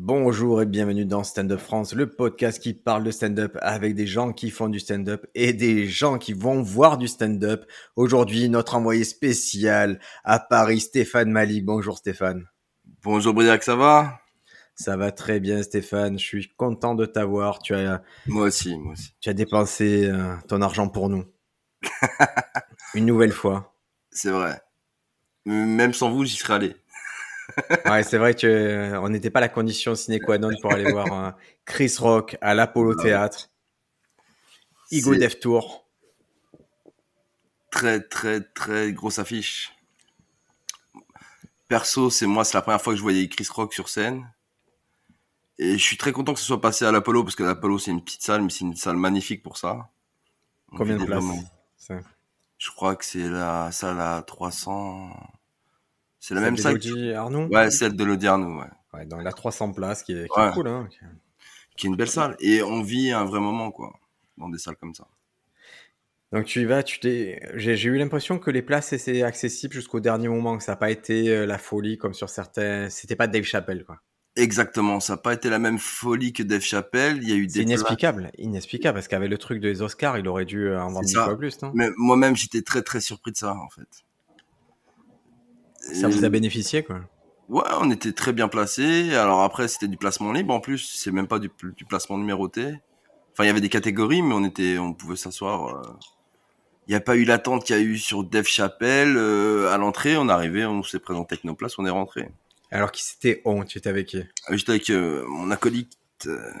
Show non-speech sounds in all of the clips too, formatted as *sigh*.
Bonjour et bienvenue dans Stand Up France, le podcast qui parle de stand-up avec des gens qui font du stand-up et des gens qui vont voir du stand-up. Aujourd'hui, notre envoyé spécial à Paris, Stéphane Malik. Bonjour Stéphane. Bonjour Briac, ça va? Ça va très bien Stéphane, je suis content de t'avoir. Tu as Moi aussi, moi aussi. tu as dépensé euh, ton argent pour nous. *laughs* Une nouvelle fois. C'est vrai. Même sans vous, j'y serais allé. Ouais, c'est vrai que euh, on n'était pas la condition sine qua non pour aller *laughs* voir euh, Chris Rock à l'Apollo Ah. Théâtre. Igo Def Tour. Très, très, très grosse affiche. Perso, c'est moi, c'est la première fois que je voyais Chris Rock sur scène. Et je suis très content que ce soit passé à l'Apollo, parce que l'Apollo, c'est une petite salle, mais c'est une salle magnifique pour ça. Combien de places? Je crois que c'est la salle à 300... C'est la Celle même salle d'Elodie Arnoux Ouais, celle de l'Odiarno, ouais. Ouais, dans la 300 places, qui est, qui est Ouais. cool. Hein. Qui est une belle salle. Et on vit un vrai moment, quoi, dans des salles comme ça. Donc tu y vas, tu t'es. J'ai eu l'impression que les places étaient accessibles jusqu'au dernier moment, que ça n'a pas été euh, la folie comme sur certains. C'était pas Dave Chappelle, quoi. Exactement, ça n'a pas été la même folie que Dave Chappelle. Il y a eu C'est des places- inexplicable, inexplicable, parce qu'avec le truc des Oscars, il aurait dû en vendre dix fois plus, non? Mais moi-même, j'étais très très surpris de ça, en fait. Ça vous a bénéficié, quoi. Ouais, on était très bien placés. Alors après, c'était du placement libre en plus. C'est même pas du, du placement numéroté. Enfin, il y avait des catégories, mais on était, on pouvait s'asseoir. euh. Il n'y a pas eu l'attente qu'il y a eu sur Dave Chappelle. euh, à l'entrée, on arrivé, on s'est présenté avec nos places, on est rentré. Alors qui c'était Oh, tu étais avec qui? J'étais avec euh, mon acolyte, euh,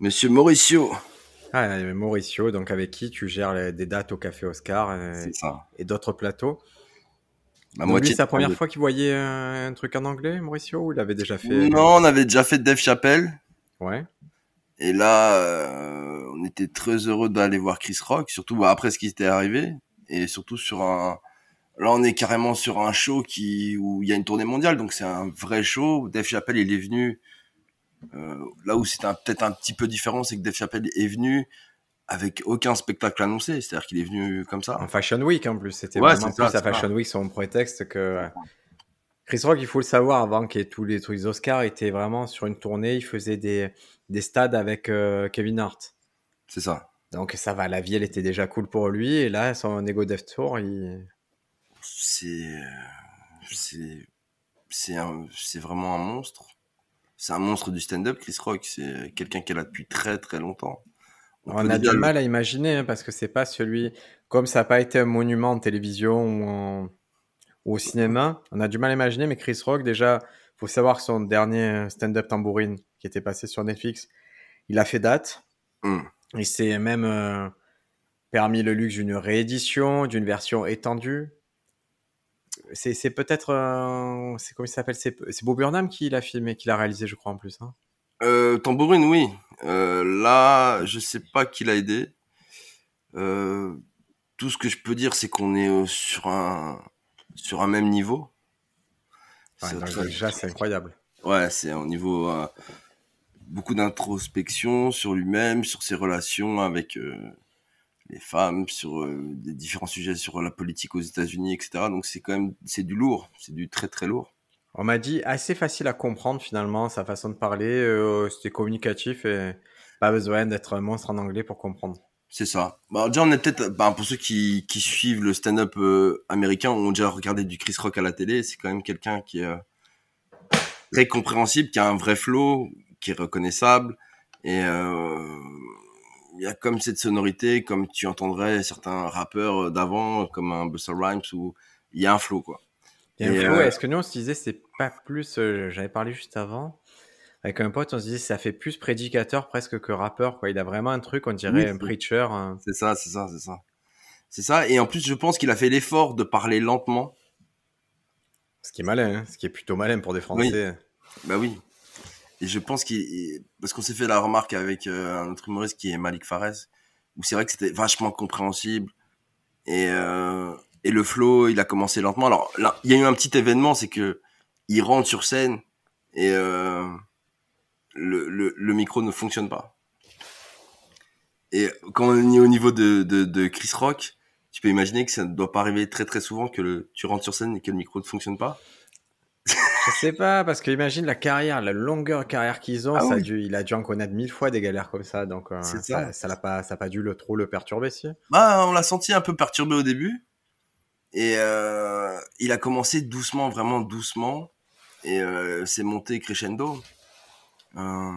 Monsieur Mauricio. Ah, Mauricio, donc avec qui tu gères les- des dates au Café Oscar euh, et d'autres plateaux. La Donc moitié c'est la de- première fois qu'il voyait euh, un truc en anglais, Mauricio, ou il avait déjà fait Non, on avait déjà fait Dave Chappelle. Ouais. Et là, euh, on était très heureux d'aller voir Chris Rock, surtout bah, après ce qui était arrivé, et surtout sur un. Là, on est carrément sur un show qui où il y a une tournée mondiale, donc c'est un vrai show. Dave Chappelle, il est venu. euh, là où c'était peut-être un petit peu différent, c'est que Dave Chappelle est venu avec aucun spectacle annoncé, c'est-à-dire qu'il est venu comme ça. En Fashion Week en plus, c'était Ouais, vraiment ça, plus à ça. Fashion Week son prétexte que Chris Rock, il faut le savoir, avant qu'il y ait tous les trucs Oscars, était vraiment sur une tournée, il faisait des, des stades avec euh, Kevin Hart. C'est ça. Donc ça va, la vie, elle était déjà cool pour lui, et là, son Ego Death Tour, il... C'est c'est c'est vraiment un monstre. C'est un monstre du stand-up, Chris Rock. C'est quelqu'un qui est là depuis très très longtemps. On, a du mal à imaginer, hein, parce que c'est pas celui... Comme ça n'a pas été un monument en télévision ou, en- ou au cinéma, on a du mal à imaginer, mais Chris Rock, déjà, faut savoir que son dernier stand-up tambourine, qui était passé sur Netflix, il a fait date. Hum. Il s'est même euh, permis le luxe d'une réédition, d'une version étendue. C'est peut-être. euh, c'est comment il s'appelle? C'est c'est Bob Burnham qui l'a filmé, qui l'a réalisé, je crois, en plus. hein. Euh, Tambourine, oui. Euh, là, je sais pas qui l'a aidé. Euh, tout ce que je peux dire, c'est qu'on est euh, sur un sur un même niveau. Ouais, C'est déjà, c'est incroyable. Ouais, c'est au niveau euh, beaucoup d'introspection sur lui-même, sur ses relations avec euh, les femmes, sur des différents sujets sur la politique aux États-Unis, etc. Donc c'est quand même c'est du lourd, c'est du très très lourd. On m'a dit assez facile à comprendre finalement sa façon de parler. euh, C'était communicatif et pas besoin d'être un monstre en anglais pour comprendre. C'est ça. Bah, déjà, on est peut-être, bah, pour ceux qui, suivent le stand-up euh, américain, ont déjà regardé du Chris Rock à la télé. C'est quand même quelqu'un qui est euh, très compréhensible, qui a un vrai flow, qui est reconnaissable. Et euh, il y a comme cette sonorité, comme tu entendrais certains rappeurs d'avant, comme un Busta Rhymes, où il y a un flow, quoi. Et, flow, euh, Est-ce que nous on se disait c'est pas plus euh, J'avais parlé juste avant avec un pote, on se disait ça fait plus prédicateur presque que rappeur. Quoi. Il a vraiment un truc, on dirait Oui, un preacher. hein. C'est ça, c'est ça, c'est ça. C'est ça. Et en plus, je pense qu'il a fait l'effort de parler lentement. Ce qui est malin, hein, ce qui est plutôt malin pour des Français. Bah oui. Et je pense qu'il parce qu'on s'est fait la remarque avec euh, un autre humoriste qui est Malik Fares où c'est vrai que c'était vachement compréhensible et euh, et le flow il a commencé lentement. Alors là il y a eu un petit événement c'est que il rentre sur scène et euh, le, le le micro ne fonctionne pas. Et quand on est au niveau de, de, de Chris Rock, tu peux imaginer que ça ne doit pas arriver très très souvent que le, tu rentres sur scène et que le micro ne fonctionne pas. Je sais pas, parce que imagine la carrière, la longueur carrière qu'ils ont, Ah ça a oui. dû, il a dû en connaître mille fois des galères comme ça, donc euh, ça, ça. ça l'a pas, ça a pas dû le trop le perturber si. Bah, on l'a senti un peu perturbé au début. Et euh, il a commencé doucement, vraiment doucement. Et euh, c'est monté crescendo. Euh,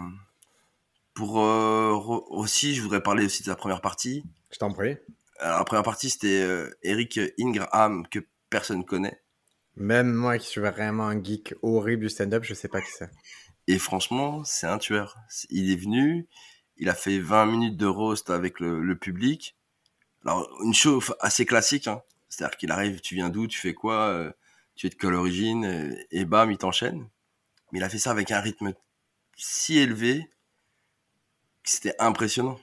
pour aussi, je voudrais parler aussi de la première partie. Je t'en prie. Alors, la première partie, c'était Eric Ingraham, que personne connaît. Même moi qui suis vraiment un geek horrible du stand-up, je sais pas qui c'est. Et franchement, c'est un tueur. Il est venu, il a fait 20 minutes de roast avec le, le public. Alors, une chose assez classique, hein. C'est-à-dire qu'il arrive, tu viens d'où, tu fais quoi, euh, tu es de quelle origine, euh, et bam, il t'enchaîne. Mais il a fait ça avec un rythme si élevé que c'était impressionnant.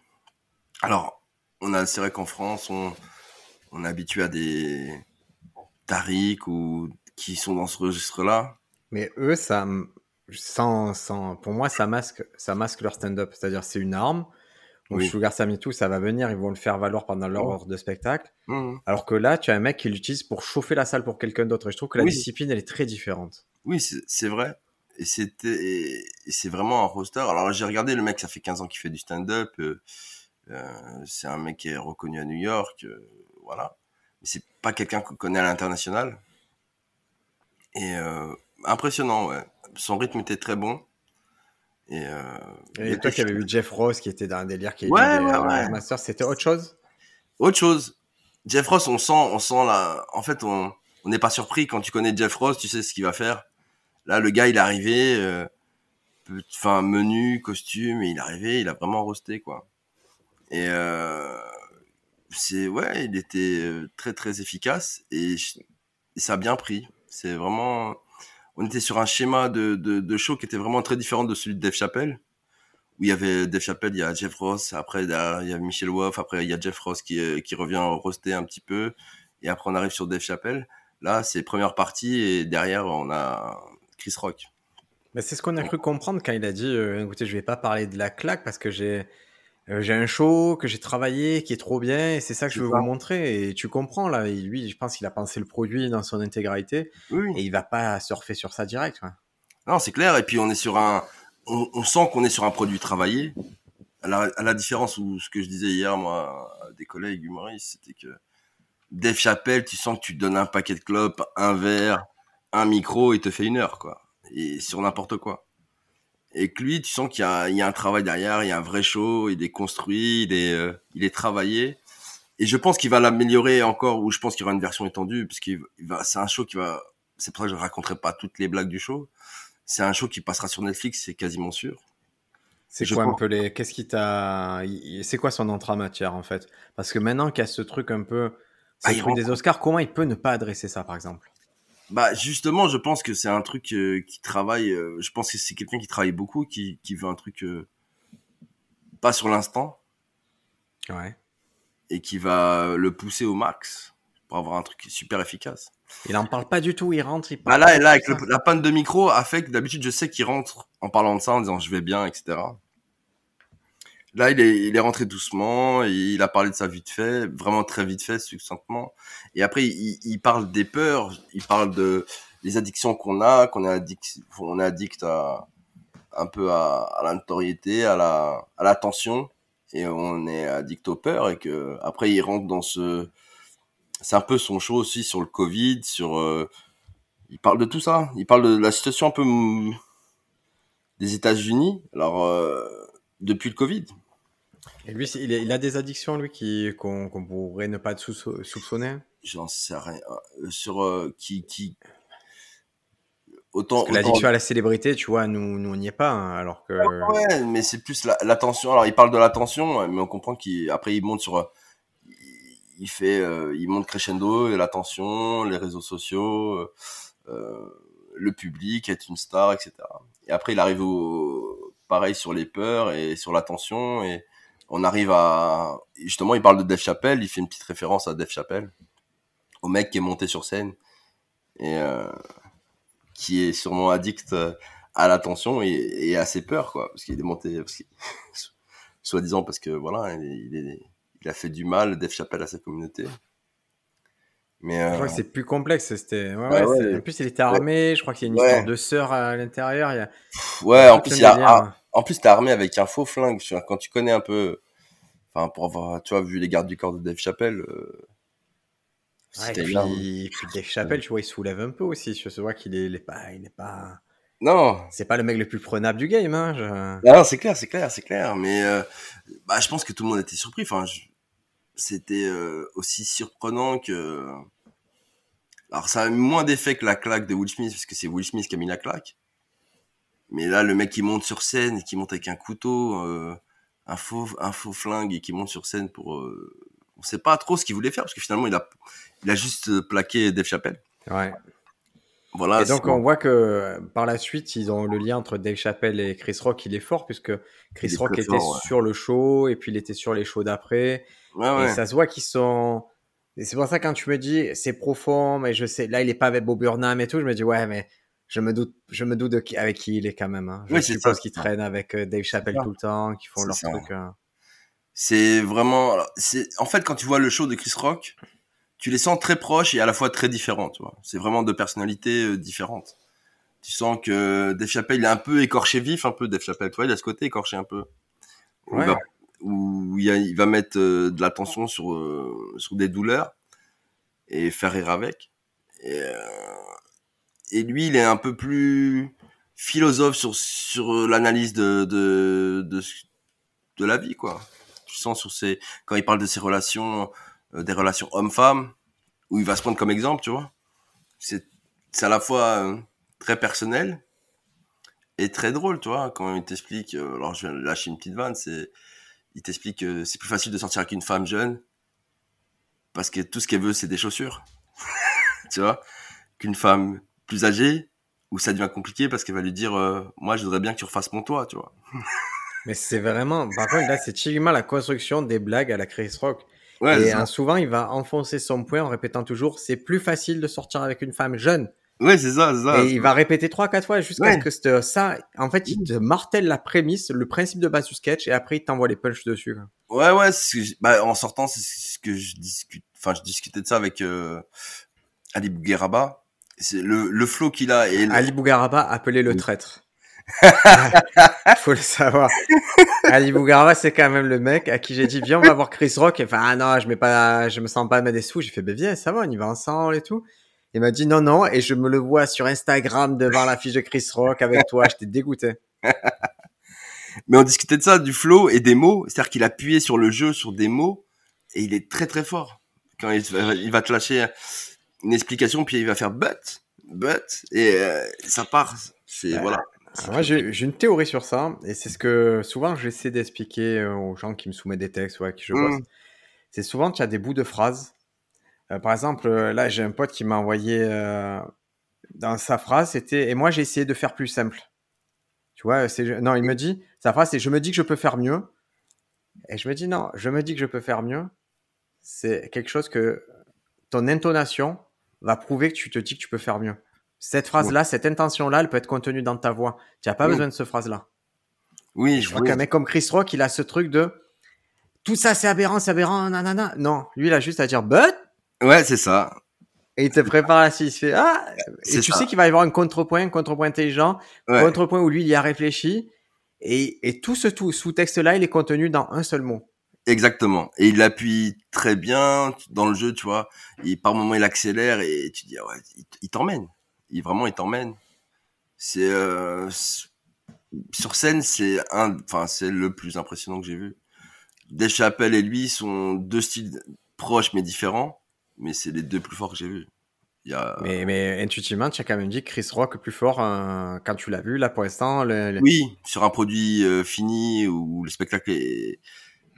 Alors, on a, c'est vrai qu'en France, on, on est habitué à des Tariq ou qui sont dans ce registre-là. Mais eux, ça, sans, sans, pour moi, ça masque, ça masque leur stand-up. C'est-à-dire, c'est une arme. Donc, Oui. Sugar Sammy tout, ça va venir, ils vont le faire valoir pendant leur Oh. heure de spectacle. Mhm. Alors que là, tu as un mec qui l'utilise pour chauffer la salle pour quelqu'un d'autre. Et je trouve que la Oui. discipline, elle est très différente. Oui, c'est vrai. Et c'était, c'est vraiment un roster. Alors j'ai regardé le mec, ça fait 15 ans qu'il fait du stand-up. euh, euh, c'est un mec qui est reconnu à New York, euh, voilà. Mais c'est pas quelqu'un qu'on connaît à l'international. Et impressionnant, ouais. Son rythme était très bon. Et, euh, Et toi qui avais vu Jeff Ross qui était dans un délire qui est Ouais, ouais, ouais. Masters, c'était autre chose? Autre chose, Jeff Ross, on sent, on sent la, en fait, on, on n'est pas surpris quand tu connais Jeff Ross, tu sais ce qu'il va faire. Là, le gars, il est arrivé, euh, enfin, menu, costume, et il est arrivé, il a vraiment roasté, quoi. Et, euh, c'est, ouais, il était très, très efficace, et ça a bien pris. C'est vraiment, on était sur un schéma de, de, de show qui était vraiment très différent de celui de Dave Chappelle où il y avait Dave Chappelle, il y a Jeff Ross, après il y a Michel Wolf, après il y a Jeff Ross qui, euh, qui revient roaster un petit peu, et après on arrive sur Dave Chappelle. Là, c'est première partie, et derrière on a Chris Rock. Mais c'est ce qu'on a cru comprendre quand il a dit euh, écoutez, je vais pas parler de la claque parce que j'ai euh, j'ai un show que j'ai travaillé qui est trop bien et c'est ça que je veux ça. vous montrer. Et tu comprends là, et lui, je pense qu'il a pensé le produit dans son intégralité Oui, et il va pas surfer sur ça direct. Non, c'est clair, et puis on est sur un, on, on sent qu'on est sur un produit travaillé. À la, à la différence où ce que je disais hier, moi, à des collègues humoristes, c'était que Dave Chappelle, tu sens que tu donnes un paquet de clopes, un verre, un micro, et te fait une heure, quoi. Et sur n'importe quoi. Et que lui, tu sens qu'il y a, il y a un travail derrière, il y a un vrai show, il est construit, il est, euh, il est travaillé. Et je pense qu'il va l'améliorer encore, ou je pense qu'il y aura une version étendue, parce qu'il il va, c'est un show qui va, c'est pour ça que je ne raconterai pas toutes les blagues du show. C'est un show qui passera sur Netflix, c'est quasiment sûr. C'est quoi un peu les. Qu'est-ce qui t'a. C'est quoi son entrée en matière en fait? Parce que maintenant qu'il y a ce truc un peu. C'est Ah, le truc des. Oscars, comment il peut ne pas adresser ça par exemple? Bah justement, je pense que c'est un truc euh, qui travaille. euh, je pense que c'est quelqu'un qui travaille beaucoup, qui, qui veut un truc euh, pas sur l'instant Ouais. et qui va le pousser au max pour avoir un truc super efficace. Il en parle pas du tout, il rentre, il Bah parle. là, et de là avec le- la panne de micro a fait que d'habitude je sais qu'il rentre en parlant de ça, en disant je vais bien, etc. Là, il est, il est rentré doucement, il a parlé de ça vite fait, vraiment très vite fait, succinctement. Et après, il, il parle des peurs, il parle de les addictions qu'on a, qu'on est addict, on est addict à un peu à, à la notoriété, à la, à l'attention, et on est addict aux peurs, et que après il rentre dans ce, c'est un peu son show aussi sur le Covid, sur, euh, il parle de tout ça, il parle de la situation un peu mm, des États-Unis. Alors euh, depuis le Covid. Et lui, il, a des addictions, lui, qu'on pourrait ne pas sous- soupçonner? J'en sais rien. Euh, Sur euh, qui qui autant, l'addiction à la célébrité, tu vois, nous, nous on n'y est pas, hein, alors que. ouais, mais c'est plus la- l'attention. Alors il parle de l'attention, mais on comprend qu'après il monte sur euh, il- il fait euh, il monte crescendo et l'attention, les réseaux sociaux, euh, le public, être une star, etc. Et après il arrive au pareil sur les peurs et sur l'attention et on arrive à justement il parle de Dave Chappelle, il fait une petite référence à Dave Chappelle, au mec qui est monté sur scène et euh, qui est sûrement addict euh, à l'attention et, à ses peurs quoi parce qu'il est monté *laughs* soi-disant parce que voilà il a fait du mal Dave Chappelle à sa communauté Mais Je euh, crois que c'est plus complexe. C'était. Ouais, Ouais, ouais, ouais. En plus, il était armé. Je crois qu'il y a une Ouais. histoire de sœur à l'intérieur. Il y a... ouais, en plus, il a, délire. ah, en plus, t'es armé avec un faux flingue. Quand tu connais un peu, enfin, pour avoir, tu vois, vu les gardes du corps de Dave Chappelle, euh, Ouais, puis, et puis Dave Chappelle, tu vois, il soulève un peu aussi. Je vois qu'il est, il est pas, il est pas, Non, c'est pas le mec le plus prenable du game, hein. je- non, c'est clair, c'est clair, c'est clair. Mais euh, bah, je pense que tout le monde était surpris. Enfin, je- c'était euh, aussi surprenant que. Alors, ça a eu moins d'effet que la claque de Will Smith, parce que c'est Will Smith qui a mis la claque. Mais là, le mec qui monte sur scène qui monte avec un couteau, euh, un faux, un faux flingue et qui monte sur scène pour, euh, on sait pas trop ce qu'il voulait faire parce que finalement il a, il a juste euh, plaqué Dave Chappelle. Ouais. Voilà. Et donc, on voit que par la suite, ils ont le lien entre Dave Chappelle et Chris Rock, il est fort, puisque Chris Rock était fort, ouais. sur le show, et puis il était sur les shows d'après. ouais, ouais. Et ça se voit qu'ils sont. Et c'est pour ça, quand tu me dis, c'est profond, mais je sais, là, il est pas avec Bob Burnham et tout, je me dis, ouais, mais je me doute, je me doute de qui, avec qui il est quand même. Hein. Je suppose ça. qu'ils traînent avec euh, Dave Chappelle tout le temps, qu'ils font leur ça. truc. euh. C'est vraiment, en fait, quand tu vois le show de Chris Rock, tu les sens très proches et à la fois très différents, tu vois. C'est vraiment deux personnalités euh, différentes. Tu sens que Dave Chappelle, il est un peu écorché vif, un peu Dave Chappelle, tu vois, il a ce côté écorché un peu. Ouais. il va, où il, a- il va mettre euh, de l'attention sur, euh, sur des douleurs et faire rire avec. Et, euh, et lui, il est un peu plus philosophe sur, sur euh, l'analyse de, de, de, de la vie, quoi. Tu sens sur ses, quand il parle de ses relations, des relations homme-femme, où il va se prendre comme exemple, tu vois. C'est, à la fois euh, très personnel et très drôle, tu vois, quand il t'explique, euh, alors je vais lâcher une petite vanne, c'est, il t'explique que c'est plus facile de sortir avec une femme jeune, parce que tout ce qu'elle veut, c'est des chaussures. *laughs* tu vois, qu'une femme plus âgée, où ça devient compliqué parce qu'elle va lui dire, euh, moi, je voudrais bien que tu refasses mon toit, tu vois. Mais c'est vraiment, par contre, là, c'est typiquement la construction des blagues à la Chris Rock. Ouais, et hein, souvent, il va enfoncer son point en répétant toujours, c'est plus facile de sortir avec une femme jeune. Ouais, c'est ça, c'est ça. et il va répéter trois, quatre fois jusqu'à Ouais. ce que ça, en fait, il te martèle la prémisse, le principe de base du sketch, et après, il t'envoie les punchs dessus. Ouais, ouais, c'est ce que j'- bah, en sortant, c'est ce que je discute, enfin, je discutais de ça avec euh, Ali Bougueraba. C'est le, le flow qu'il a et le- Ali Bougaraba, appelé le Oui. Traître. *laughs* Faut le savoir. Ali Bougaraba, c'est quand même le mec à qui j'ai dit, viens, on va voir Chris Rock. Enfin, ah non, je mets pas, je me sens pas mettre des sous. J'ai fait, ben viens, ça va, on y va ensemble et tout. Il m'a dit non, non, et je me le vois sur Instagram devant la fiche de Chris Rock avec toi. J'étais dégoûté. *laughs* mais on discutait de ça, du flow et des mots. C'est-à-dire qu'il appuyait sur le jeu, sur des mots, et il est très très fort. Quand il, va- il va te lâcher une explication, puis il va faire but, but, et euh, ça part. C'est Ouais. voilà. Moi, j'ai une théorie sur ça, et c'est ce que souvent j'essaie d'expliquer euh, aux gens qui me soumettent des textes ou à qui je bosse. Mm. C'est souvent tu as des bouts de phrases. Euh, par exemple, euh, là, j'ai un pote qui m'a envoyé euh, dans sa phrase, c'était et moi j'ai essayé de faire plus simple. Tu vois, c'est non, il me dit sa phrase, c'est je me dis que je peux faire mieux, et je me dis non, je me dis que je peux faire mieux. C'est quelque chose que ton intonation va prouver que tu te dis que tu peux faire mieux. Cette phrase-là, cette intention-là, elle peut être contenue dans ta voix. Tu n'as pas besoin de ce phrase-là. Oui, Je je vois vois. qu'un mec comme Chris Rock, il a ce truc de tout ça c'est aberrant, c'est aberrant, nanana. Non, lui il a juste à dire but Ouais, c'est ça. et il te prépare suite. Il fait ah et tu ça. sais qu'il va y avoir un contrepoint, un contrepoint intelligent, Ouais. contrepoint où lui il y a réfléchi et, et tout ce tout sous-texte là, il est contenu dans un seul mot. Exactement. Et il appuie très bien dans le jeu, tu vois. Et par moment, il accélère et tu dis, ah ouais, il t'emmène. Il vraiment, il t'emmène. C'est euh, sur scène, c'est un, enfin, c'est le plus impressionnant que j'ai vu. Dave Chappelle et lui sont deux styles proches mais différents, mais c'est les deux plus forts que j'ai vus. Il y a, Mais, mais intuitivement, tu as quand même dit Chris Rock plus fort euh, quand tu l'as vu là pour l'instant. Le, le- Oui, sur un produit euh, fini où le spectacle est.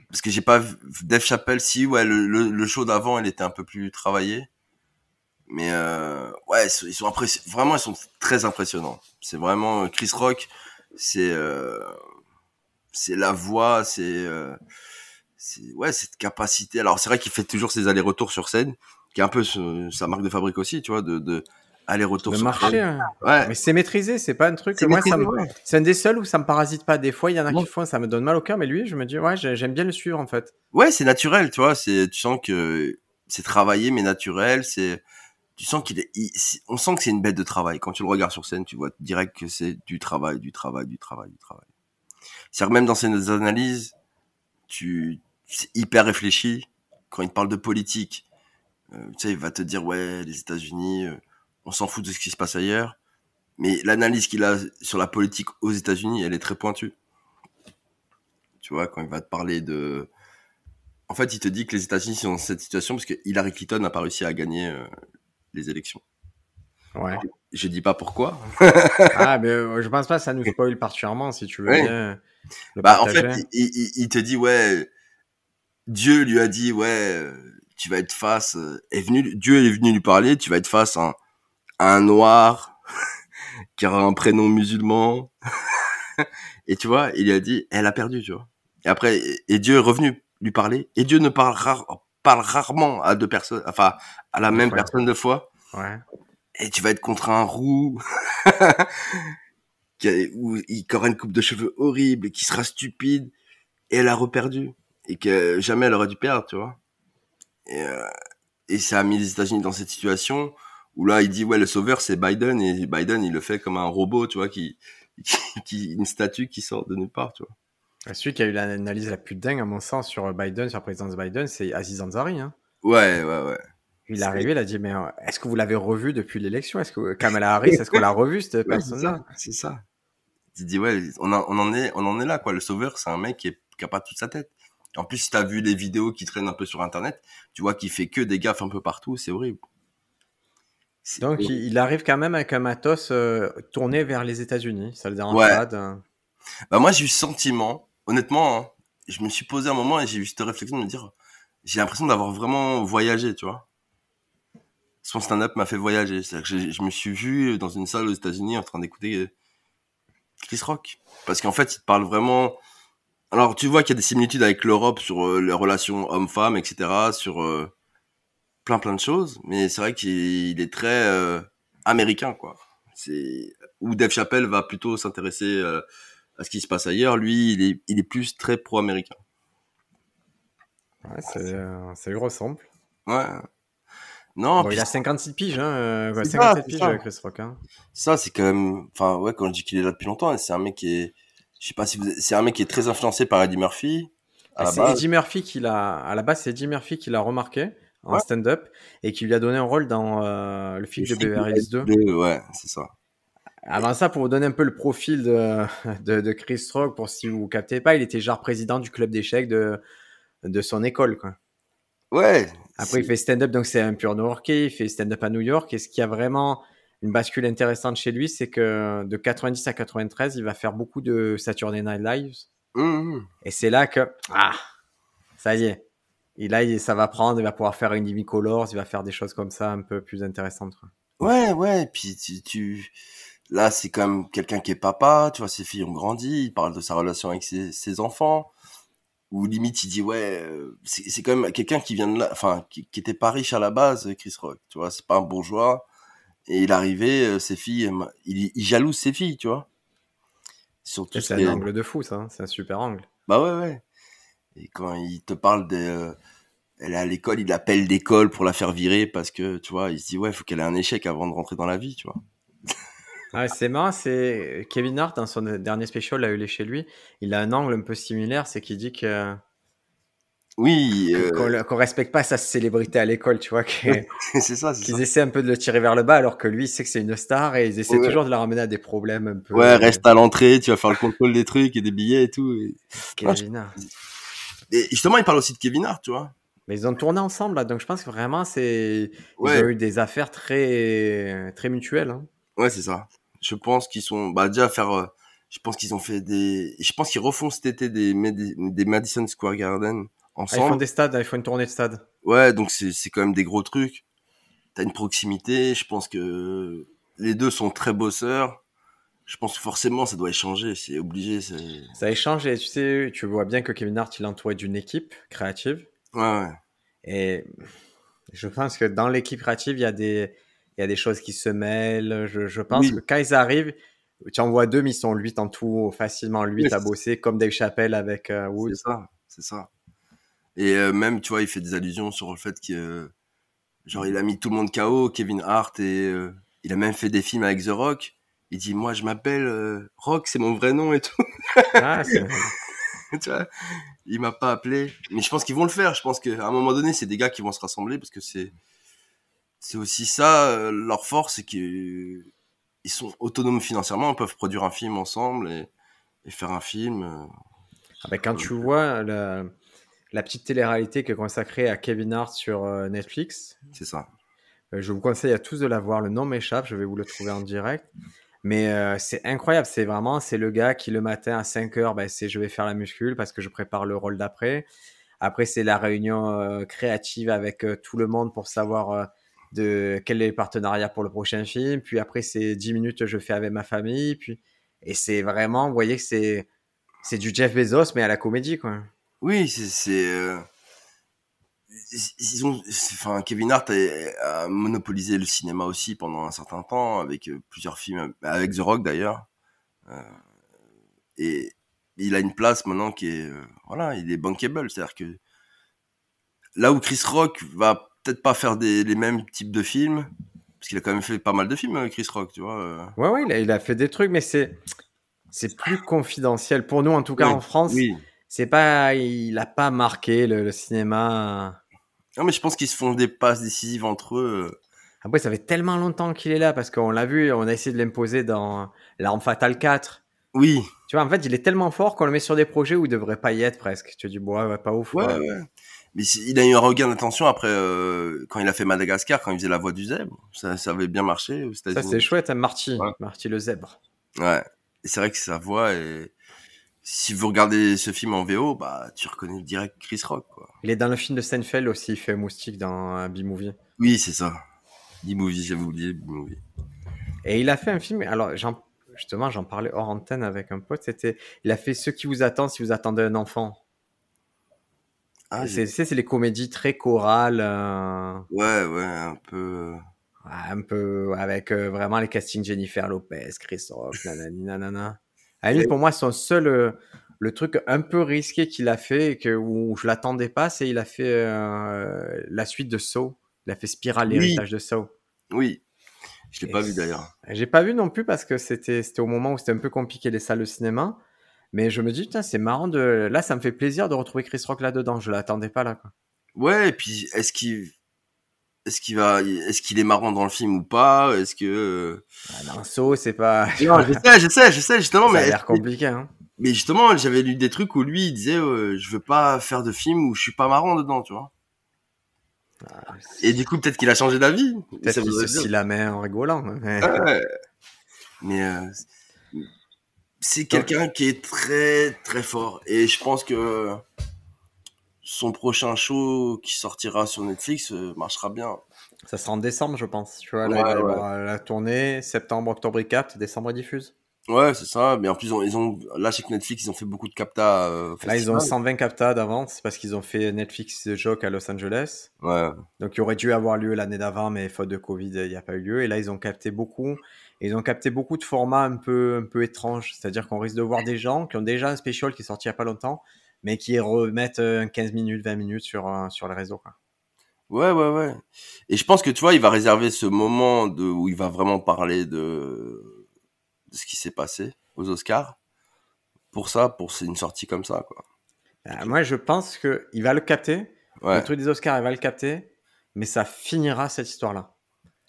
Parce que j'ai pas vu Dave Chappelle, si, ouais, le, le, le show d'avant, il était un peu plus travaillé. Mais euh, ouais, ils sont, ils sont impressi- vraiment, ils sont très impressionnants. C'est vraiment euh, Chris Rock, c'est euh, c'est la voix, c'est euh, ouais, cette capacité. Alors c'est vrai qu'il fait toujours ses allers-retours sur scène, qui est un peu ce- sa marque de fabrique aussi, tu vois, de, de aller-retour le sur marché. scène. hein. Ouais, Mais c'est maîtrisé, c'est pas un truc. Moi, ça me. C'est un des seuls où ça me parasite pas. Des fois, il y en a Non. qui font, ça me donne mal au cœur, mais lui, je me dis, ouais, j'ai- j'aime bien le suivre en fait. Ouais, c'est naturel, tu vois. C'est, tu sens que c'est travaillé mais naturel. C'est, tu sens qu'il est, on sent que c'est une bête de travail. Quand tu le regardes sur scène, tu vois direct que c'est du travail, du travail, du travail, du travail. C'est-à-dire même dans ses analyses, tu, c'est hyper réfléchi. Quand il parle de politique, euh, tu sais, il va te dire ouais, les États-Unis, euh, on s'en fout de ce qui se passe ailleurs. Mais l'analyse qu'il a sur la politique aux États-Unis, elle est très pointue. Tu vois, quand il va te parler de, en fait, il te dit que les États-Unis sont dans cette situation parce que Hillary Clinton n'a pas réussi à gagner euh, les élections. Ouais. Je dis pas pourquoi. *laughs* ah, mais je pense pas que ça nous spoil particulièrement si tu veux bien. bah, en fait, il, il, te dit ouais, Dieu lui a dit ouais, tu vas être face, est venu, Dieu est venu lui parler, tu vas être face à un, noir *laughs* qui aura un prénom musulman. *laughs* et tu vois, il lui a dit, elle a perdu, tu vois. Et après, et Dieu est revenu lui parler. Et Dieu ne parle, parle rarement à deux personnes, enfin, à la même personne deux fois. Ouais. Et tu vas être contre un roux, *laughs* qui, où il aura une coupe de cheveux horrible, qui sera stupide, et elle a reperdu. Et que jamais elle aurait dû perdre, tu vois. Et, euh, et ça a mis les États-Unis dans cette situation où là, il dit, ouais, le sauveur, c'est Biden, et Biden, il le fait comme un robot, tu vois, qui, *laughs* qui, une statue qui sort de nulle part, tu vois. Celui qui a eu l'analyse la plus dingue, à mon sens, sur Biden, sur la présidence de Biden, c'est Aziz Ansari, hein. Ouais, ouais, ouais. Il est arrivé, il a dit, mais euh, est-ce que vous l'avez revu depuis l'élection? Est-ce que Kamala Harris, est-ce qu'on l'a revu, cette *laughs* personne-là? C'est ça. Il dit, ouais, on, on, en est, on en est là, quoi. Le sauveur, c'est un mec qui, est, qui a pas toute sa tête. En plus, si t'as vu les vidéos qui traînent un peu sur Internet, tu vois qu'il fait que des gaffes un peu partout, c'est horrible. Donc, il arrive quand même avec un matos euh, tourné vers les États-Unis. Ça le dérange pas Bah moi, j'ai eu ce sentiment, honnêtement, hein, je me suis posé un moment et j'ai eu cette réflexion de me dire, j'ai l'impression d'avoir vraiment voyagé, tu vois. Son stand-up m'a fait voyager. C'est-à-dire que je me suis vu dans une salle aux États-Unis en train d'écouter euh, Chris Rock. Parce qu'en fait, il parle vraiment alors, tu vois qu'il y a des similitudes avec l'Europe sur euh, les relations hommes-femmes, etc., sur euh, plein plein de choses, mais c'est vrai qu'il est très américain, quoi. C'est où Dave Chappelle va plutôt s'intéresser à ce qui se passe ailleurs. Lui, il est, il est plus très pro-américain. Ouais, ça lui ressemble. Ouais. Non, il a 56 piges, hein, 57 piges, Chris Rock. Hein. Ça, c'est quand même. Enfin, ouais, quand je dis qu'il est là depuis longtemps, c'est un mec qui est je sais pas si vous, c'est un mec qui est très influencé par Eddie Murphy. C'est Eddie Murphy qui l'a, à la base, c'est Eddie Murphy qui l'a remarqué en stand-up et qui lui a donné un rôle dans euh, le film de Beverly Hills 2. Ouais, c'est ça. Avant ça, pour vous donner un peu le profil de, de, Chris Rock, pour si vous captez pas, il était genre président du club d'échecs de, de son école, quoi. Ouais. Après, il fait stand-up, donc c'est un pur New-Yorkais, il fait stand-up à New York. Et ce qui a vraiment une bascule intéressante chez lui, c'est que de 90 à 93, il va faire beaucoup de Saturday Night Live. Mmh. Et c'est là que, ah, ça y est. Et là, ça va prendre, il va pouvoir faire une Divi Colors, il va faire des choses comme ça un peu plus intéressantes. Ouais, ouais, et puis tu, tu... là, c'est quand même quelqu'un qui est papa, tu vois, ses filles ont grandi, il parle de sa relation avec ses, enfants, ou limite il dit, ouais, euh, c'est quand même quelqu'un qui vient de là, enfin, qui, qui était pas riche à la base, Chris Rock, tu vois, c'est pas un bourgeois, et il arrivait, euh, ses filles, il, il, jalouse ses filles, tu vois. C'est un angle de fou, ça. Hein. C'est un super angle. Bah ouais, ouais. Et quand il te parle de, euh, elle est à l'école, il appelle l'école pour la faire virer parce que, tu vois, il se dit ouais, faut qu'elle ait un échec avant de rentrer dans la vie, tu vois. *laughs* Ah, c'est marrant, c'est Kevin Hart dans son dernier special, a eu les chez lui, il a un angle un peu similaire, c'est qu'il dit que oui. Euh, qu'on respecte pas sa célébrité à l'école, tu vois. *laughs* c'est ça, Qu'ils essaient un peu de le tirer vers le bas alors que lui, il sait que c'est une star et ils essaient toujours de la ramener à des problèmes un peu. Ouais, reste à l'entrée, tu vas faire le contrôle des trucs et des billets et tout. Kevin Hart. Et justement, il parle aussi de Kevin Hart, tu vois. Mais ils ont tourné ensemble là, donc je pense que vraiment, c'est. Ils ont eu des affaires très, très mutuelles. Hein. Ouais, c'est ça. Je pense qu'ils sont. Bah, déjà, faire. Euh, je pense qu'ils ont fait des. Je pense qu'ils refont cet été des, des Madison Square Garden ensemble. ils font des stades, ils font une tournée de stade. Ouais, donc c'est c'est quand même des gros trucs. T'as une proximité. Je pense que les deux sont très bosseurs. Je pense que forcément ça doit échanger. C'est obligé. Ça a échangé. Tu sais, tu vois bien que Kevin Hart il est entouré d'une équipe créative. Ouais, ouais. Et je pense que dans l'équipe créative il y a des il y a des choses qui se mêlent. Je, je pense que quand ils arrivent, tu en vois deux, mais ils sont 8 en tout, facilement 8 à bosser, comme Dave Chappelle avec euh, Wood. C'est ça, c'est ça. Et euh, même, tu vois, il fait des allusions sur le fait que Genre, il a mis tout le monde KO, Kevin Hart, et euh, il a même fait des films avec The Rock. Il dit, moi, je m'appelle euh, Rock, c'est mon vrai nom et tout. Ah, *laughs* tu vois, il m'a pas appelé. Mais je pense qu'ils vont le faire. Je pense qu'à un moment donné, c'est des gars qui vont se rassembler parce que c'est, c'est aussi ça, euh, leur force, c'est qu'ils ils sont autonomes financièrement, ils peuvent produire un film ensemble et, et faire un film. euh. Ah bah, quand tu vois la, la petite télé-réalité qui est consacrée à Kevin Hart sur euh, Netflix, C'est ça. euh, je vous conseille à tous de la voir. Le nom m'échappe, je vais vous le trouver en direct. Mais euh, c'est incroyable, c'est vraiment, c'est le gars qui le matin à 5 heures, ben, c'est je vais faire la muscule parce que je prépare le rôle d'après. Après, c'est la réunion euh, créative avec euh, tout le monde pour savoir euh, de quel est le partenariat pour le prochain film. Puis après, c'est 10 minutes je fais avec ma famille. Puis... Et c'est vraiment, vous voyez que c'est, c'est du Jeff Bezos, mais à la comédie, quoi. Oui, c'est, euh, ils- ont, enfin, Kevin Hart a, monopolisé le cinéma aussi pendant un certain temps avec euh, plusieurs films, avec The Rock d'ailleurs. Euh, et il a une place maintenant qui est, voilà, il est bankable, c'est-à-dire que là où Chris Rock va peut-être pas faire des, les mêmes types de films, parce qu'il a quand même fait pas mal de films, euh, Chris Rock, tu vois. euh. Ouais, ouais, il a, il a fait des trucs, mais c'est, c'est plus confidentiel. Pour nous, en tout cas Oui, en France, Oui. c'est pas, il a pas marqué le, le cinéma. Non, mais je pense qu'ils se font des passes décisives entre eux. Après, ça fait tellement longtemps qu'il est là parce qu'on l'a vu, on a essayé de l'imposer dans L'Arme Fatale 4. Oui, Tu vois, en fait, il est tellement fort qu'on le met sur des projets où il devrait pas y être presque. Tu dis, bon, ouais, pas ouf. Ouais, ouais. Mais il a eu un regain d'attention après euh, quand il a fait Madagascar, quand il faisait la voix du zèbre. Ça, ça avait bien marché aux Ça, c'est chouette, hein, Marty. Ouais. Marty le zèbre. Ouais. C'est vrai que sa voix est. Si vous regardez ce film en VO, bah tu reconnais direct Chris Rock, quoi. Il est dans le film de Seinfeld aussi, il fait Moustique dans euh, B-Movie. Oui, c'est ça. B-movie, j'avais oublié B-movie. Et il a fait un film, alors justement, j'en parlais hors antenne avec un pote, c'était, il a fait Ce qui vous attend si vous attendez un enfant. Ah, c'est, c'est, c'est les comédies très chorales, euh, ouais, ouais, un peu. ouais, un peu avec euh, vraiment les castings Jennifer Lopez, Chris Rock, *laughs* nanani, nanana. Limite, pour moi, son seul, euh, le truc un peu risqué qu'il a fait, et que, où je l'attendais pas, c'est il a fait euh, la suite de Saw. Il a fait Spiral, Oui. l'héritage de Saw. Oui. Je l'ai Et pas vu d'ailleurs. J'ai pas vu non plus parce que c'était c'était au moment où c'était un peu compliqué les salles de cinéma. Mais je me dis, putain, c'est marrant de. Là, ça me fait plaisir de retrouver Chris Rock là-dedans. Je l'attendais pas là. Quoi. Ouais, et puis est-ce qu'il. Est-ce qu'il va, est-ce qu'il est marrant dans le film ou pas? Est-ce que Ah, Dans Saw, c'est pas. *laughs* non, je sais, je sais, je sais justement, ça mais a l'air compliqué. Hein. Mais justement, j'avais lu des trucs où lui, il disait, euh, je veux pas faire de film où je suis pas marrant dedans, tu vois. Ah, Et du coup, peut-être qu'il a changé d'avis. Peut-être Ça qu'il se la main en rigolant. hein. Mais... Ouais. Mais euh, c'est quelqu'un qui est très très fort. Et je pense que son prochain show qui sortira sur Netflix euh, marchera bien. Ça sera en décembre, je pense. Tu vois, Ouais, ouais. avoir la tournée. Septembre, octobre, il capte. Décembre, il diffuse. Ouais, c'est ça. Mais en plus, ils ont, ils ont là chez Netflix, ils ont fait beaucoup de capta. Euh, Là, ils ont festival. 120 captas d'avance parce qu'ils ont fait Netflix The Joke à Los Angeles. Ouais. Donc, il aurait dû avoir lieu l'année d'avant, mais faute de Covid, il n'y a pas eu lieu. Et là, ils ont capté beaucoup. Et ils ont capté beaucoup de formats un peu, un peu étranges. C'est-à-dire qu'on risque de voir des gens qui ont déjà un special qui est sorti il n'y a pas longtemps, mais qui remettent euh, 15 minutes, 20 minutes sur, euh, sur le réseau. Quoi. Ouais, ouais, ouais. Et je pense que tu vois, il va réserver ce moment de, où il va vraiment parler de, de ce qui s'est passé aux Oscars. Pour ça, pour une sortie comme ça, quoi. Euh, moi, je pense qu'il va le capter. Ouais. Le truc des Oscars, il va le capter. Mais ça finira cette histoire-là.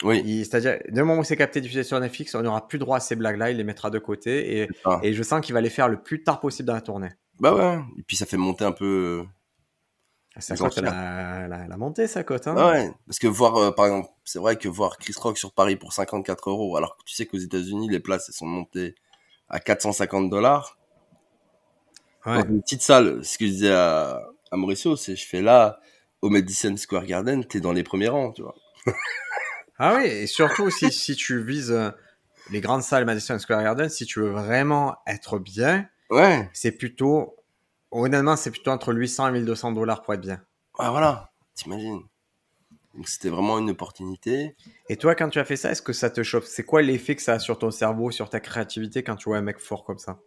Oui. C'est-à-dire, d'un moment où c'est capté, diffusé sur Netflix, on n'aura plus droit à ces blagues-là. Il les mettra de côté. Et, ça. je sens qu'il va les faire le plus tard possible dans la tournée. Bah ouais. Et puis ça fait monter un peu. Sa Les cote, elle enchères. a, elle a- elle a monté, sa cote. Hein. Ah ouais. Parce que voir, euh, par exemple, c'est vrai que voir Chris Rock sur Paris pour 54 euros, alors que tu sais qu'aux États-Unis, les places, elles sont montées à 450 dollars. Ouais. Dans une petite salle, ce que je disais à, à Mauricio, c'est je fais là, au Madison Square Garden, t'es dans les premiers rangs, tu vois. *laughs* Ah oui, et surtout si, si tu vises euh, les grandes salles Madison Square Garden, si tu veux vraiment être bien, Ouais. c'est plutôt, honnêtement, c'est plutôt entre 800 et 1200 dollars pour être bien. Ah voilà, t'imagines. Donc c'était vraiment une opportunité. Et toi, quand tu as fait ça, est-ce que ça te choque C'est quoi l'effet que ça a sur ton cerveau, sur ta créativité quand tu vois un mec fort comme ça?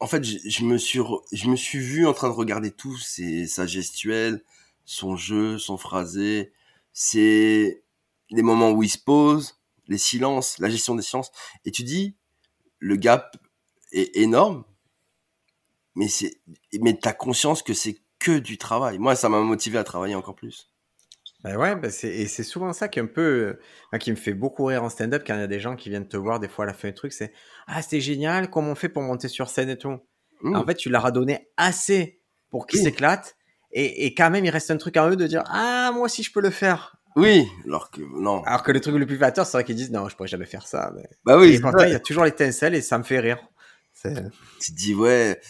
En fait, je, je me suis re- je me suis vu en train de regarder tout, ses, sa gestuelle, son jeu, son phrasé, c'est les moments où il se pose, les silences, la gestion des silences. Et tu dis, le gap est énorme, mais c'est, mais t'as conscience que c'est que du travail. Moi, ça m'a motivé à travailler encore plus. Ben ouais, ben c'est, et c'est souvent ça qui est un peu, qui me fait beaucoup rire en stand-up quand il y a des gens qui viennent te voir des fois à la fin du truc, c'est ah c'était génial, comment on fait pour monter sur scène et tout? Mmh. En fait, tu leur as donné assez pour qu'ils Oui. s'éclatent, et, et quand même il reste un truc en eux de dire ah moi aussi je peux le faire. Oui, alors que non. Alors que le truc le plus flatteur, c'est vrai qu'ils disent non je pourrais jamais faire ça. Mais... Bah oui, et il y a toujours l'étincelle et ça me fait rire. C'est... tu te dis ouais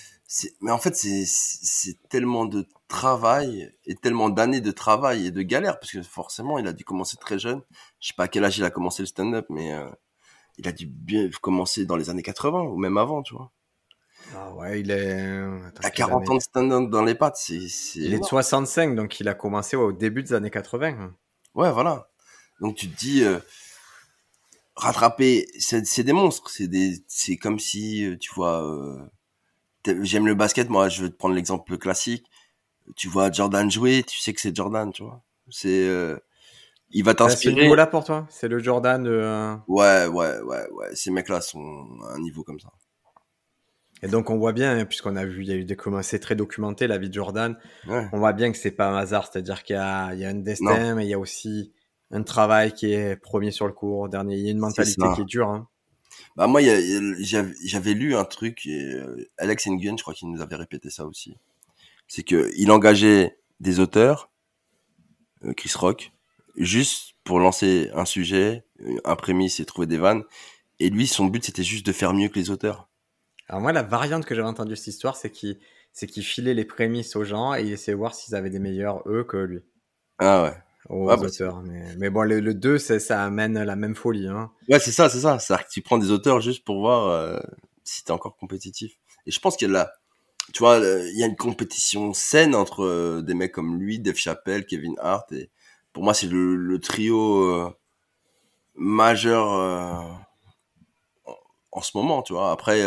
mais en fait c'est tellement de travail et tellement d'années de travail et de galère parce que forcément il a dû commencer très jeune je sais pas à quel âge il a commencé le stand-up mais euh, il a dû bien commencer dans les années 80 ou même avant tu vois Ah ouais, il est. Quelle 40 année ans de stand-up dans les pattes c'est Il est de énorme. 65, donc il a commencé au début des années 80. Ouais voilà. Donc tu te dis euh, rattraper c'est c'est des monstres. C'est des c'est comme si euh, tu vois euh, j'aime le basket moi je vais te prendre l'exemple classique. Tu vois Jordan jouer tu sais que c'est Jordan tu vois. C'est euh, il va C'est à ce t'inspirer niveau-là pour toi. C'est le Jordan euh, ouais ouais ouais ouais. Ces mecs là sont à un niveau comme ça Et donc on voit bien, hein, puisqu'on a vu, il y a eu des c'est très documenté, la vie de Jordan, ouais on voit bien que c'est pas un hasard, c'est-à-dire qu'il y a, il y a un destin, mais il y a aussi un travail qui est premier sur le cours, dernier. Il y a une mentalité qui est dure. Hein. bah moi j'avais lu un truc et euh, Alex Nguyen je crois qu'il nous avait répété ça aussi c'est que il engageait des auteurs euh, Chris Rock juste pour lancer un sujet euh, un prémisse et trouver des vannes et lui son but c'était juste de faire mieux que les auteurs Alors moi, la variante que j'avais entendue de cette histoire, c'est qu'il c'est qu'il filait les prémices aux gens et il essayait de voir s'ils avaient des meilleurs eux que lui, ah ouais aux Ah bah, auteurs. Mais, mais bon, le, le 2, c'est- ça amène la même folie. Hein. Ouais, c'est ça, c'est ça. C'est-à-dire que tu prends des auteurs juste pour voir euh, si t'es encore compétitif. Et je pense qu'il y a là, tu vois, il y a une compétition saine entre euh, des mecs comme lui, Dave Chappelle, Kevin Hart. Et pour moi, c'est le, le trio euh, majeur euh, en, ce moment, tu vois. Après,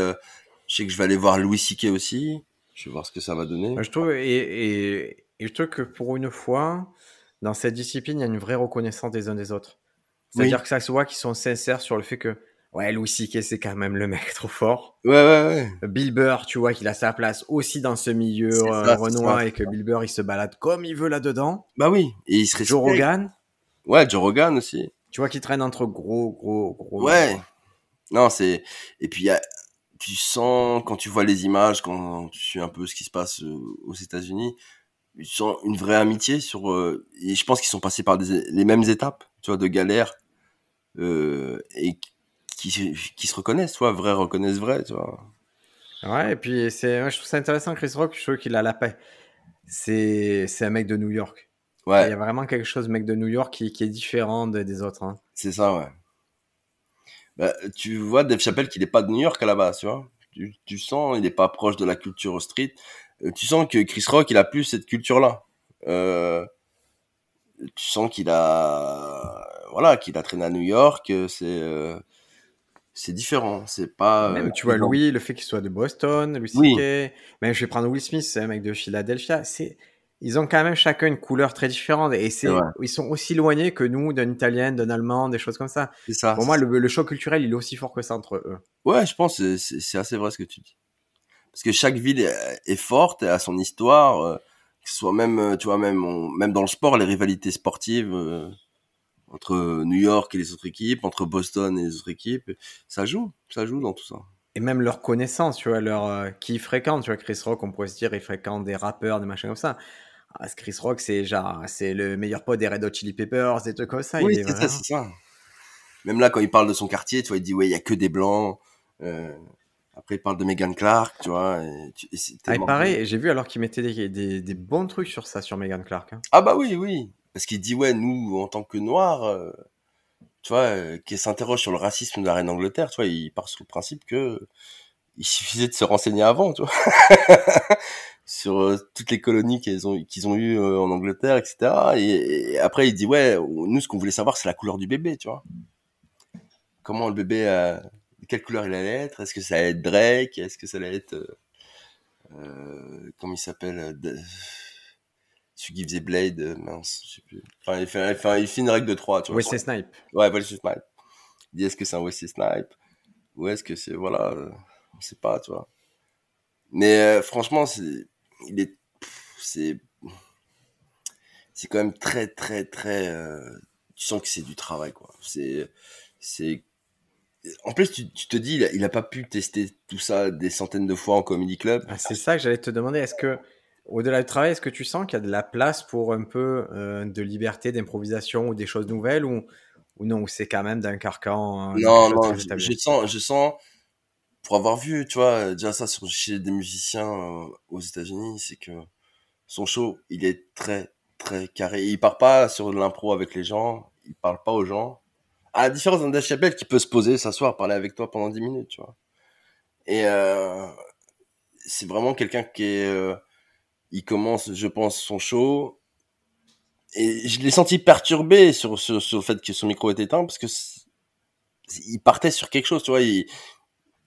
je sais que je vais aller voir Louis C.K. aussi. Je vais voir ce que ça va donner. Je trouve, et, et, et je trouve que pour une fois, dans cette discipline, il y a une vraie reconnaissance des uns des autres. C'est-à-dire Oui. que ça se voit qu'ils sont sincères sur le fait que, ouais, Louis C.K., c'est quand même le mec *laughs* trop fort. Ouais, ouais, ouais. Bill Burr, tu vois qu'il a sa place aussi dans ce milieu euh, ça, ça, et que Bill Burr, il se balade comme il veut là-dedans. Bah oui. Et il se respecte. Joe Rogan, Ouais, Joe Rogan aussi. tu vois qu'il traîne entre gros, gros, gros. Ouais. Non, c'est et puis il y a- tu sens quand tu vois les images, quand tu suis un peu ce qui se passe euh, aux États-Unis, tu sens une vraie amitié sur. euh, et je pense qu'ils sont passés par des, les mêmes étapes, tu vois, de galère euh, et qui, qui se reconnaissent, tu vois, vrai reconnaissent vrai, tu vois. Ouais, et puis c'est, ouais, je trouve ça intéressant, Chris Rock, je trouve qu'il a la paix. C'est, c'est un mec de New York. Il y Ouais, a vraiment quelque chose, mec de New York, qui, qui est différent de- des autres. hein. c'est ça, ouais. Bah, tu vois, Dave Chappelle, qu'il est pas de New York à la base, tu vois. Tu, tu sens, il est pas proche de la culture street. Euh, tu sens que Chris Rock, il a plus cette culture-là. Euh, tu sens qu'il a, voilà, qu'il a traîné à New York. euh, C'est, euh, c'est différent. C'est pas. Même, tu vois. Louis, le fait qu'il soit de Boston, Louis Oui. C.K., même je vais prendre Will Smith, c'est un mec de Philadelphia, c'est, ils ont quand même chacun une couleur très différente et c'est, ils sont aussi éloignés que nous d'un italien, d'un allemand, des choses comme ça. Pour moi, le, le choc culturel, il est aussi fort que ça entre eux. Ouais, je pense que c'est assez vrai ce que tu dis. Parce que chaque ville est, est forte, a son histoire, euh, que ce soit même, euh, tu vois, même, on- même dans le sport, les rivalités sportives euh, entre New York et les autres équipes, entre Boston et les autres équipes, ça joue, ça joue dans tout ça. Et même leur connaissance, tu vois, leur, euh, qui ils fréquentent, tu vois, Chris Rock, on pourrait se dire, il fréquente des rappeurs, des machins comme ça. Ah, ce Chris Rock, c'est genre, c'est le meilleur pote des Red Hot Chili Peppers, des trucs comme ça. oui, il est c'est ça, vraiment- c'est ça. Même là, quand il parle de son quartier, tu vois, il dit, ouais, il y a que des blancs. euh, après, il parle de Megan Clark, tu vois. Et, et Ah, pareil, j'ai vu alors qu'il mettait des, des, des bons trucs sur ça, sur Megan Clark. hein. Ah bah oui, oui. Parce qu'il dit, ouais, nous, en tant que Noirs, euh, tu vois, euh, qui s'interroge sur le racisme de la reine d'Angleterre, tu vois, il part sur le principe que il suffisait de se renseigner avant, tu vois, sur euh, toutes les colonies qu'ils ont, qu'ils ont eues euh, en Angleterre, etc. Et, et après, il dit, ouais, nous, ce qu'on voulait savoir, c'est la couleur du bébé, tu vois. Comment le bébé, euh, quelle couleur il allait être Est-ce que ça allait être Drake? Est-ce que ça allait être... Euh, euh, comment il s'appelle euh, de- celui qui faisait Blade, mince, je sais plus. Enfin, il fait, il fait une règle de 3, tu vois. Wesley Snipe. Ouais, Wesley Snipe. Il dit est-ce que c'est un Wesley Snipe ou est-ce que c'est voilà, on sait pas, tu vois. Mais euh, franchement, c'est il est c'est c'est quand même très très très euh, tu sens que c'est du travail quoi. C'est c'est en plus tu, tu te dis il a, il a pas pu tester tout ça des centaines de fois en comedy club. Ah, c'est ça que j'allais te demander. Est-ce que au-delà du travail, est-ce que tu sens qu'il y a de la place pour un peu euh, de liberté, d'improvisation ou des choses nouvelles ou, ou non, c'est quand même d'un carcan euh, Non, non, je sens, je sens, pour avoir vu, tu vois, déjà ça sur, chez des musiciens euh, aux États-Unis, c'est que son show, il est très, très carré. Il part pas sur de l'impro avec les gens, il parle pas aux gens. À la différence d'un Dave qui peut se poser, s'asseoir, parler avec toi pendant 10 minutes, tu vois. Et euh, c'est vraiment quelqu'un qui est... euh, il commence, je pense, son show. Et je l'ai senti perturbé sur, sur, sur le fait que son micro était éteint parce que il partait sur quelque chose, tu vois. Il,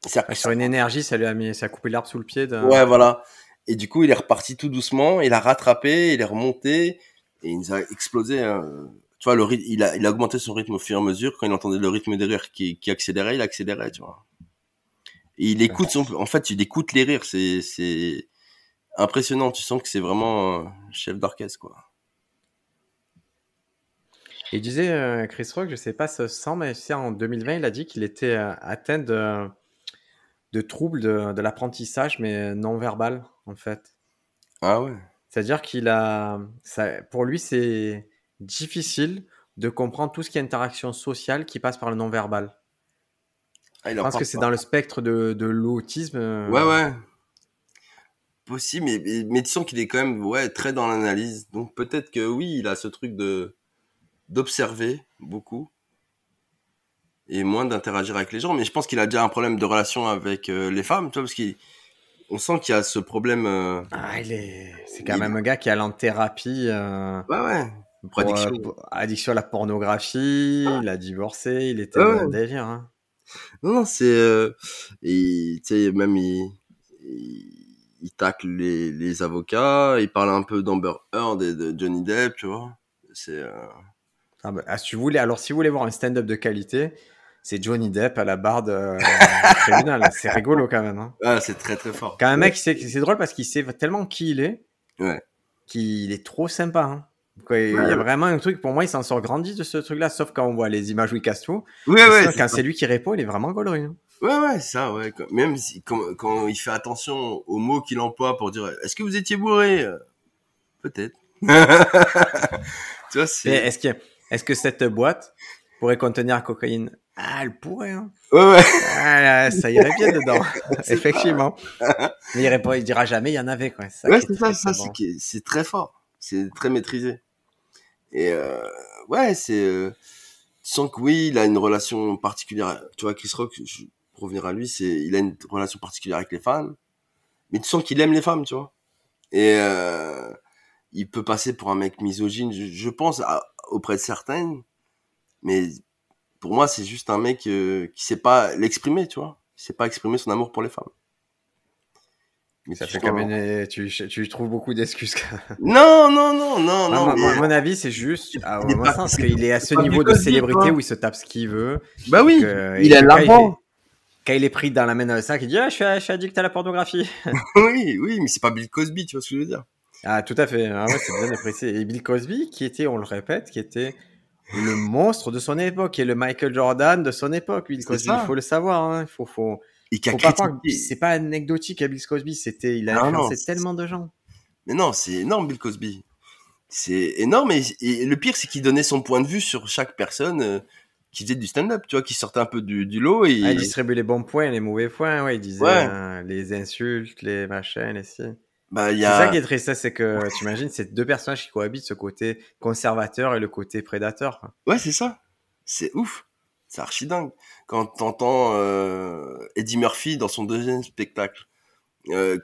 Ouais, Sur une énergie, ça lui a mis, ça a coupé l'arbre sous le pied. De... Ouais, voilà. Et du coup, il est reparti tout doucement, il a rattrapé, il est remonté, et il nous a explosé. hein. Tu vois, le rythme, il a, il a augmenté son rythme au fur et à mesure. Quand il entendait le rythme des rires qui, qui accélérait, il accélérait, tu vois. Et il écoute son, en fait, il écoute les rires, c'est, c'est impressionnant. Tu sens que c'est vraiment un chef d'orchestre, quoi. Il disait, euh, Chris Rock, je sais pas ce sent, mais en 2020, il a dit qu'il était euh, atteint de, de troubles de, de l'apprentissage, mais non verbal, en fait. Ah ouais. C'est-à-dire qu'il a, ça, pour lui, c'est difficile de comprendre tout ce qui est interaction sociale qui passe par le non-verbal. Ah, il Je en pense que c'est dans le spectre de, de l'autisme. euh, Ouais, ouais. Possible, mais, mais, mais tu sens qu'il est quand même ouais, très dans l'analyse. Donc peut-être que oui, il a ce truc de d'observer beaucoup et moins d'interagir avec les gens. Mais je pense qu'il a déjà un problème de relation avec euh, les femmes, tu vois, parce qu'on sent qu'il y a ce problème. euh, Ah, il est, c'est quand Il- même un gars qui est allé en thérapie. euh, Ouais, ouais. Pour addiction. pour- addiction à la pornographie, il a divorcé, il était dans un délire. hein. Non, non, c'est. Et tu sais, même il, il, il tacle les, les avocats, il parle un peu d'Amber Heard et de Johnny Depp, tu vois. C'est. Ah bah, ah, si vous voulez, alors si vous voulez voir un stand-up de qualité, c'est Johnny Depp à la barre de du tribunal. C'est rigolo quand même. hein. *laughs* Ah, c'est très très fort. Quand un mec, c'est c'est drôle parce qu'il sait tellement qui il est, Ouais. qu'il est trop sympa. hein. Quoi, il y a Ouais. vraiment un truc, pour moi, il s'en sort grandi de ce truc-là, sauf quand on voit les images où il casse tout. Ouais, Mais ouais. quand c'est lui qui répond, il est vraiment gaulerie. hein. Ouais, ouais, ça, ouais. Quand- Même si, quand, quand il fait attention aux mots qu'il emploie pour dire Est-ce que vous étiez bourré? Euh, Peut-être. *laughs* tu vois, Mais c'est. est-ce que, est-ce que cette boîte pourrait contenir la cocaïne? Ah, elle pourrait. Hein. Ouais, ouais. Ah, là, ça irait bien dedans, *laughs* effectivement. *laughs* Mais il, répond, il dira jamais il y en avait. Quoi. Ça ouais, c'est ça, très, ça, bon. c'est très fort. C'est très maîtrisé. Et euh, ouais, c'est. Euh, tu sens que oui, il a une relation particulière. Tu vois, Chris Rock, je, pour revenir à lui, c'est il a une relation particulière avec les femmes. Mais tu sens qu'il aime les femmes, tu vois. Et euh, il peut passer pour un mec misogyne, je, je pense, à- auprès de certaines. Mais pour moi, c'est juste un mec euh, qui sait pas l'exprimer, tu vois. Il sait pas exprimer son amour pour les femmes. Mais Ça fait sens- comme une- tu, tu trouves beaucoup d'excuses. *laughs* Non, non, non, non, Ah, non. mais- moi, à mon avis, c'est juste, à Il mon sens, c'est- qu'il est à ce niveau de célébrité quoi. où il se tape ce qu'il veut. Bah oui, que- il et a quand l'argent. Quand il est pris dans la main dans le sac, il dit ah, je, suis, je suis addict à la pornographie. *laughs* oui, oui, mais c'est pas Bill Cosby, tu vois ce que je veux dire. Ah, tout à fait. Ah ouais, c'est bien apprécié. Et Bill Cosby, qui était, on le répète, qui était le monstre de son époque, et le Michael Jordan de son époque. Bill Cosby, il faut le savoir. hein. Faut, faut, Et faut pas croire que critiqué. c'est pas anecdotique à Bill Cosby. C'était, il a non, influencé tellement de gens. Mais non, c'est énorme, Bill Cosby. C'est énorme, et, et le pire, c'est qu'il donnait son point de vue sur chaque personne euh, qui faisait du stand-up, tu vois, qui sortait un peu du, du lot. Et... Ah, il distribuait les bons points, les mauvais points. Ouais, il disait Ouais. euh, les insultes, les machins, les si. Bah, y C'est a... ça qui est triste, c'est que tu imagines, c'est deux personnages qui cohabitent, ce côté conservateur et le côté prédateur. Ouais, c'est ça. C'est ouf. C'est archi dingue. Quand t'entends euh, Eddie Murphy dans son deuxième spectacle, euh,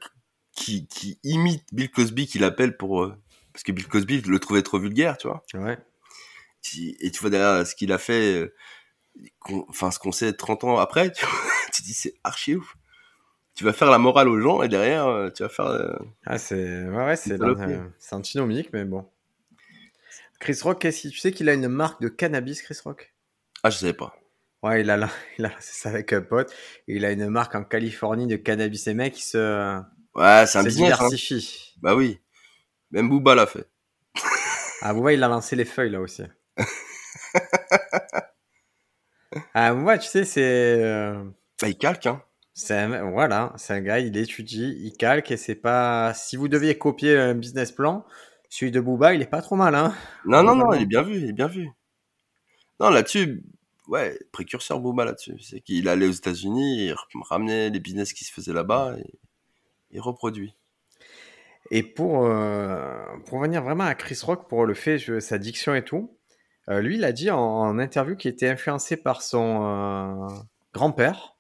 qui, qui imite Bill Cosby, qu'il appelle pour... euh, parce que Bill Cosby le trouvait trop vulgaire, tu vois. Ouais. Et tu vois derrière ce qu'il a fait, euh, enfin ce qu'on sait 30 ans après, *laughs* tu, vois, tu dis c'est archi ouf. Tu vas faire la morale aux gens et derrière, euh, tu vas faire. euh, Ah, c'est ouais, ouais, c'est euh, c'est antinomique, mais bon. Chris Rock, qu'est-ce tu sais qu'il a une marque de cannabis, Chris Rock? Ah, je savais pas. Ouais, il a, la- *laughs* il a c'est ça avec un pote. Il a une marque en Californie de cannabis. Et mec, il se, Ouais, c'est un business. hein. diversifie. Bah oui. Même Booba l'a fait. *laughs* Ah, ouais, il a lancé les feuilles là aussi. *laughs* ah, moi, tu sais, c'est. euh, Bah, il calque, hein. Un, voilà, c'est un gars, il étudie, il calque et c'est pas. Si vous deviez copier un business plan, celui de Booba, il est pas trop mal, hein. Non, non, non, il est bien vu, il est bien vu. Non, là-dessus, ouais, précurseur Booba là-dessus. C'est qu'il allait aux États-Unis, il ramenait les business qui se faisaient là-bas et il reproduit. Et pour, euh, pour venir vraiment à Chris Rock, pour le fait, je- sa diction et tout, euh, lui, il a dit en, en interview qu'il était influencé par son euh, grand-père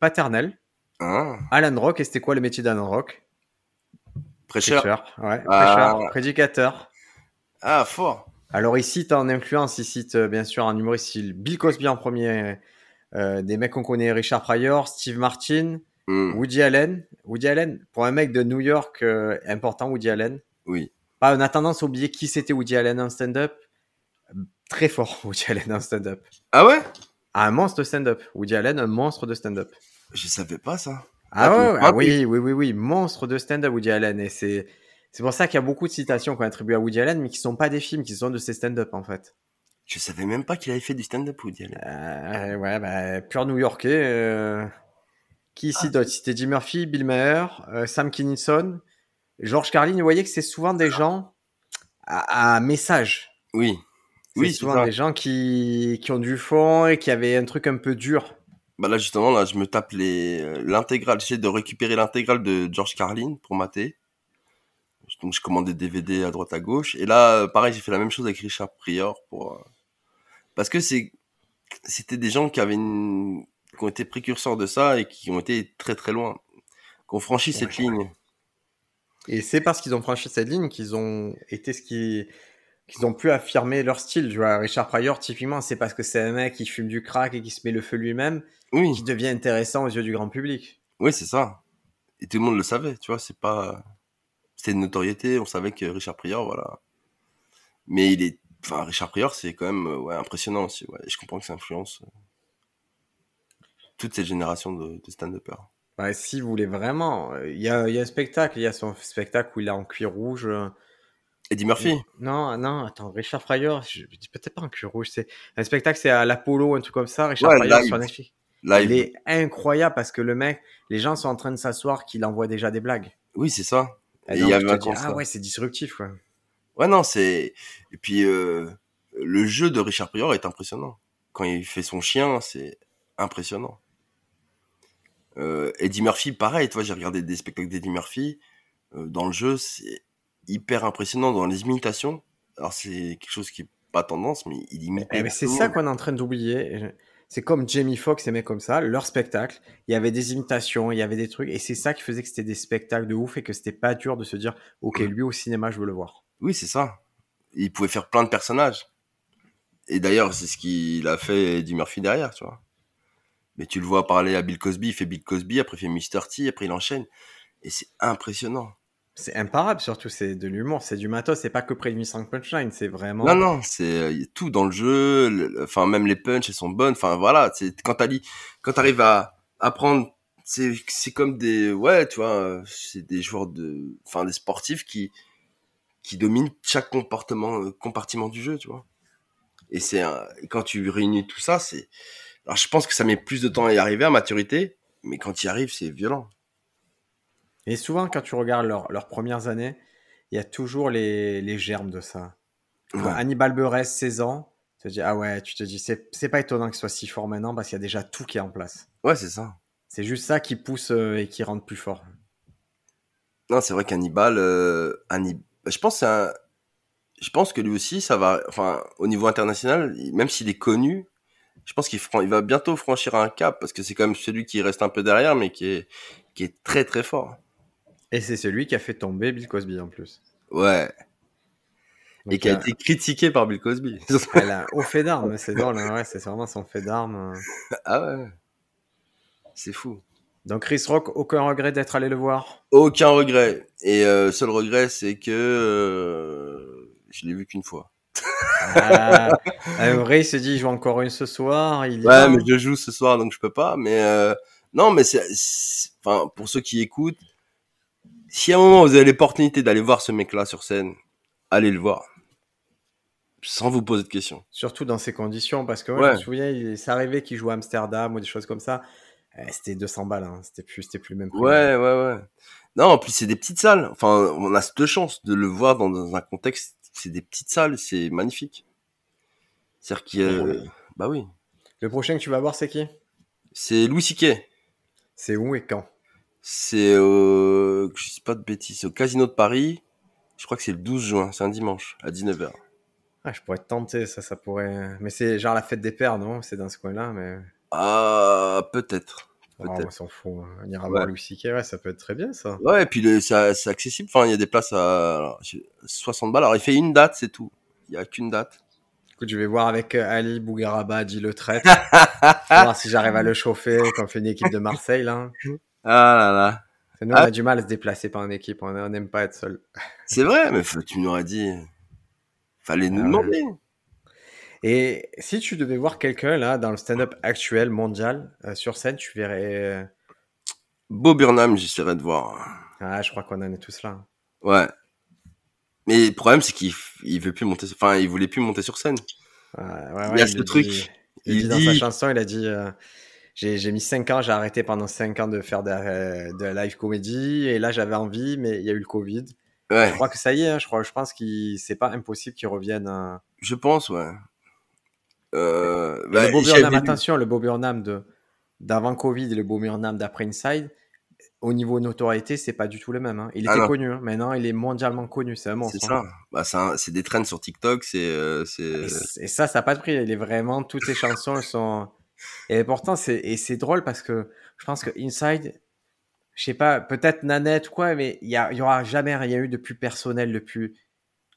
paternel, Hein Alan Rock. Et c'était quoi le métier d'Alan Rock? Prêcheur. Prêcheur, ouais, Ah. prêcheur, prédicateur. Ah, fort. Alors, il cite en influence, il cite euh, bien sûr en humoriste il- Bill Cosby en premier, euh, des mecs qu'on connaît, Richard Pryor, Steve Martin, Hmm, Woody Allen. Woody Allen, pour un mec de New York euh, important, Woody Allen. Oui. Pas, on a tendance à oublier qui c'était Woody Allen en stand-up. Très fort, *laughs* Woody Allen en stand-up. Ah ouais? Ah, un monstre de stand-up. Woody Allen, un monstre de stand-up. Je savais pas ça. Ah, Ah, ouais, ah oui, oui, oui, oui, monstre de stand-up, Woody Allen. Et c'est, c'est pour ça qu'il y a beaucoup de citations qu'on attribue à Woody Allen, mais qui sont pas des films, qui sont de ses stand-up, en fait. Je savais même pas qu'il avait fait du stand-up Woody Allen. Euh, ouais, bah, pur new-yorkais. euh, Qui Ah. ici d'autre C'était Jim Murphy, Bill Maher, euh, Sam Kinison, George Carlin. Vous voyez que c'est souvent des gens à, à message. Oui. Oui, c'est souvent ça. des gens qui, qui ont du fond et qui avaient un truc un peu dur. Bah là, justement, là, je me tape les, euh, l'intégrale. J'essaie de récupérer l'intégrale de George Carlin pour mater. Donc, je commande des DVD à droite à gauche. Et là, euh, pareil, j'ai fait la même chose avec Richard Prior pour, euh, parce que c'est, c'était des gens qui avaient une, qui ont été précurseurs de ça et qui ont été très très loin, qui ont franchi cette ligne. Et c'est parce qu'ils ont franchi cette ligne qu'ils ont été ce qui qu'ils ont pu affirmer leur style. Tu vois, Richard Pryor, typiquement, c'est parce que c'est un mec qui fume du crack et qui se met le feu lui-même Oui, qui devient intéressant aux yeux du grand public. oui, c'est ça. Et tout le monde le savait, tu vois, c'est pas, c'était une notoriété, on savait que Richard Prior, voilà. Mais il est, enfin, Richard Prior, c'est quand même, euh, ouais, impressionnant aussi, ouais. Et je comprends que ça influence euh, toute cette génération de, de stand-uppers. Ouais, si vous voulez vraiment, euh, il y a, il y a un spectacle, il y a son spectacle où il est en cuir rouge. Eddie Murphy? Non, non, attends, Richard Pryor, je, dis peut-être pas en cuir rouge, c'est un spectacle, c'est à l'Apollo, un truc comme ça. Richard Ouais, Pryor live. sur Netflix. Live. Il est incroyable parce que le mec, les gens sont en train de s'asseoir qu'il envoie déjà des blagues. Oui, c'est ça. Et Et y un dis, ah ouais, c'est disruptif, quoi. Ouais, non, c'est, et puis, euh, le jeu de Richard Prior est impressionnant. Quand il fait son chien, c'est impressionnant. Euh, Eddie Murphy, pareil, tu vois, j'ai regardé des spectacles d'Eddie Murphy. euh, dans le jeu, c'est hyper impressionnant dans les imitations. Alors, c'est quelque chose qui est pas tendance, mais il imite. Eh, mais c'est ça qu'on est en train d'oublier. C'est comme Jamie Foxx et mecs comme ça, leur spectacle, il y avait des imitations, il y avait des trucs, et c'est ça qui faisait que c'était des spectacles de ouf et que c'était pas dur de se dire, ok, lui au cinéma, je veux le voir. Oui, c'est ça. Il pouvait faire plein de personnages. Et d'ailleurs, c'est ce qu'il a fait Eddie Murphy derrière, tu vois. Mais tu le vois parler à Bill Cosby, il fait Bill Cosby, après il fait Mr. T, après il enchaîne. Et c'est impressionnant. C'est imparable surtout, c'est de l'humour, c'est du matos, c'est pas que de 1500 punchline, c'est vraiment. Non, non, c'est euh, tout dans le jeu. même les punches, elles sont bonnes. Enfin, voilà. Quand t'arrives à apprendre, c'est comme des, ouais, tu vois, euh, c'est des joueurs de, enfin, des sportifs qui qui dominent chaque comportement, euh, compartiment du jeu, tu vois. Et c'est quand tu réunis tout ça, c'est, alors je pense que ça met plus de temps à y arriver à maturité, mais quand tu y arrives, c'est violent. Et souvent, quand tu regardes leur- leurs premières années, il y a toujours les, les germes de ça. Hannibal Buress, 16 ans, tu te dis, ah ouais, tu te dis, c'est pas étonnant qu'il soit si fort maintenant parce qu'il y a déjà tout qui est en place. Ouais, c'est ça. C'est juste ça qui pousse euh, et qui rend plus fort. Non, c'est vrai qu'Hannibal, euh, je pense que c'est un- je pense que lui aussi, ça va, enfin, au niveau international, même s'il est connu, je pense qu'il fran- il va bientôt franchir un cap parce que c'est quand même celui qui reste un peu derrière, mais qui est, qui est très très fort. Et c'est celui qui a fait tomber Bill Cosby en plus. Ouais. Donc, Et qui a euh, été critiqué par Bill Cosby. *laughs* Elle a au fait d'armes, c'est drôle, hein, ouais, c'est vraiment son fait d'armes. euh. ah ouais. C'est fou. Donc Chris Rock, aucun regret d'être allé le voir? Aucun regret. Et euh, seul regret, c'est que euh, je l'ai vu qu'une fois. ah, vrai, il se dit, je joue encore une ce soir. Il ouais, mais je joue ce soir, donc je peux pas. Mais euh, non, mais c'est, enfin, pour ceux qui écoutent, si à un moment vous avez l'opportunité d'aller voir ce mec-là sur scène, allez le voir. Sans vous poser de questions. Surtout dans ces conditions, parce que je me souviens, c'est arrivé qu'il joue à Amsterdam ou des choses comme ça. Eh, c'était 200 balles, hein. c'était plus, c'était plus le même prix. Ouais, ouais, ouais. Non, en plus c'est des petites salles. Enfin, on a cette chance de le voir dans, un contexte. C'est des petites salles, c'est magnifique. C'est-à-dire qu'il y a... Bah oui. Le prochain que tu vas voir, c'est qui? C'est Louis Siquet. C'est où et quand? C'est au... Je sais pas de bêtises, au Casino de Paris. Je crois que c'est le 12 juin, c'est un dimanche, à 19h. Ah, je pourrais te tenter, ça, ça pourrait... Mais c'est genre la fête des pères, non? C'est dans ce coin-là, mais... Ah, peut-être. Peut on s'en fout. On ira voir Louis ouais, ça peut être très bien ça. Ouais, et puis c'est accessible. Enfin, il y a des places à 60 balles. Alors, il fait une date, c'est tout. Il n'y a qu'une date. Écoute, je vais voir avec euh, Ali Bougaraba, dit le traître. *laughs* voir si j'arrive à le chauffer, comme fait une équipe de Marseille, là. Ah là là. Nous, on a ah. du mal à se déplacer par une équipe. On n'aime pas être seul. *laughs* C'est vrai, mais tu m'aurais dit. Fallait nous ah demander. Et si tu devais voir quelqu'un là dans le stand-up actuel mondial euh, sur scène, tu verrais. Euh, Bob Burnham, j'essaierais de voir. Ah, je crois qu'on en est tous là. Ouais. Mais le problème, c'est qu'il il veut plus monter. Enfin, il voulait plus monter sur scène. Ouais, ouais, il y a ce truc. il, dit dans sa chanson, il a dit. Euh, j'ai mis 5 ans, j'ai arrêté pendant 5 ans de faire de, de la live comédie et là j'avais envie, mais il y a eu le Covid. Ouais. Je crois que ça y est, hein, je crois, je pense que c'est pas impossible qu'il revienne. Je pense, ouais. Euh, le bah, Bob Burnham, attention, le Bob Burnham de d'avant Covid et le Bob Burnham d'après Inside, au niveau notoriété, c'est pas du tout le même. Hein. Il était connu, hein. maintenant il est mondialement connu, c'est un monstre. C'est ça, hein. bah, c'est des trends sur TikTok, c'est. Euh, et, ça, ça n'a pas de prix. Il est vraiment, toutes ses chansons sont. Et pourtant, c'est et c'est drôle parce que je pense que Inside, je sais pas, peut-être Nanette ou quoi, mais il y, y aura jamais rien eu de plus personnel, de plus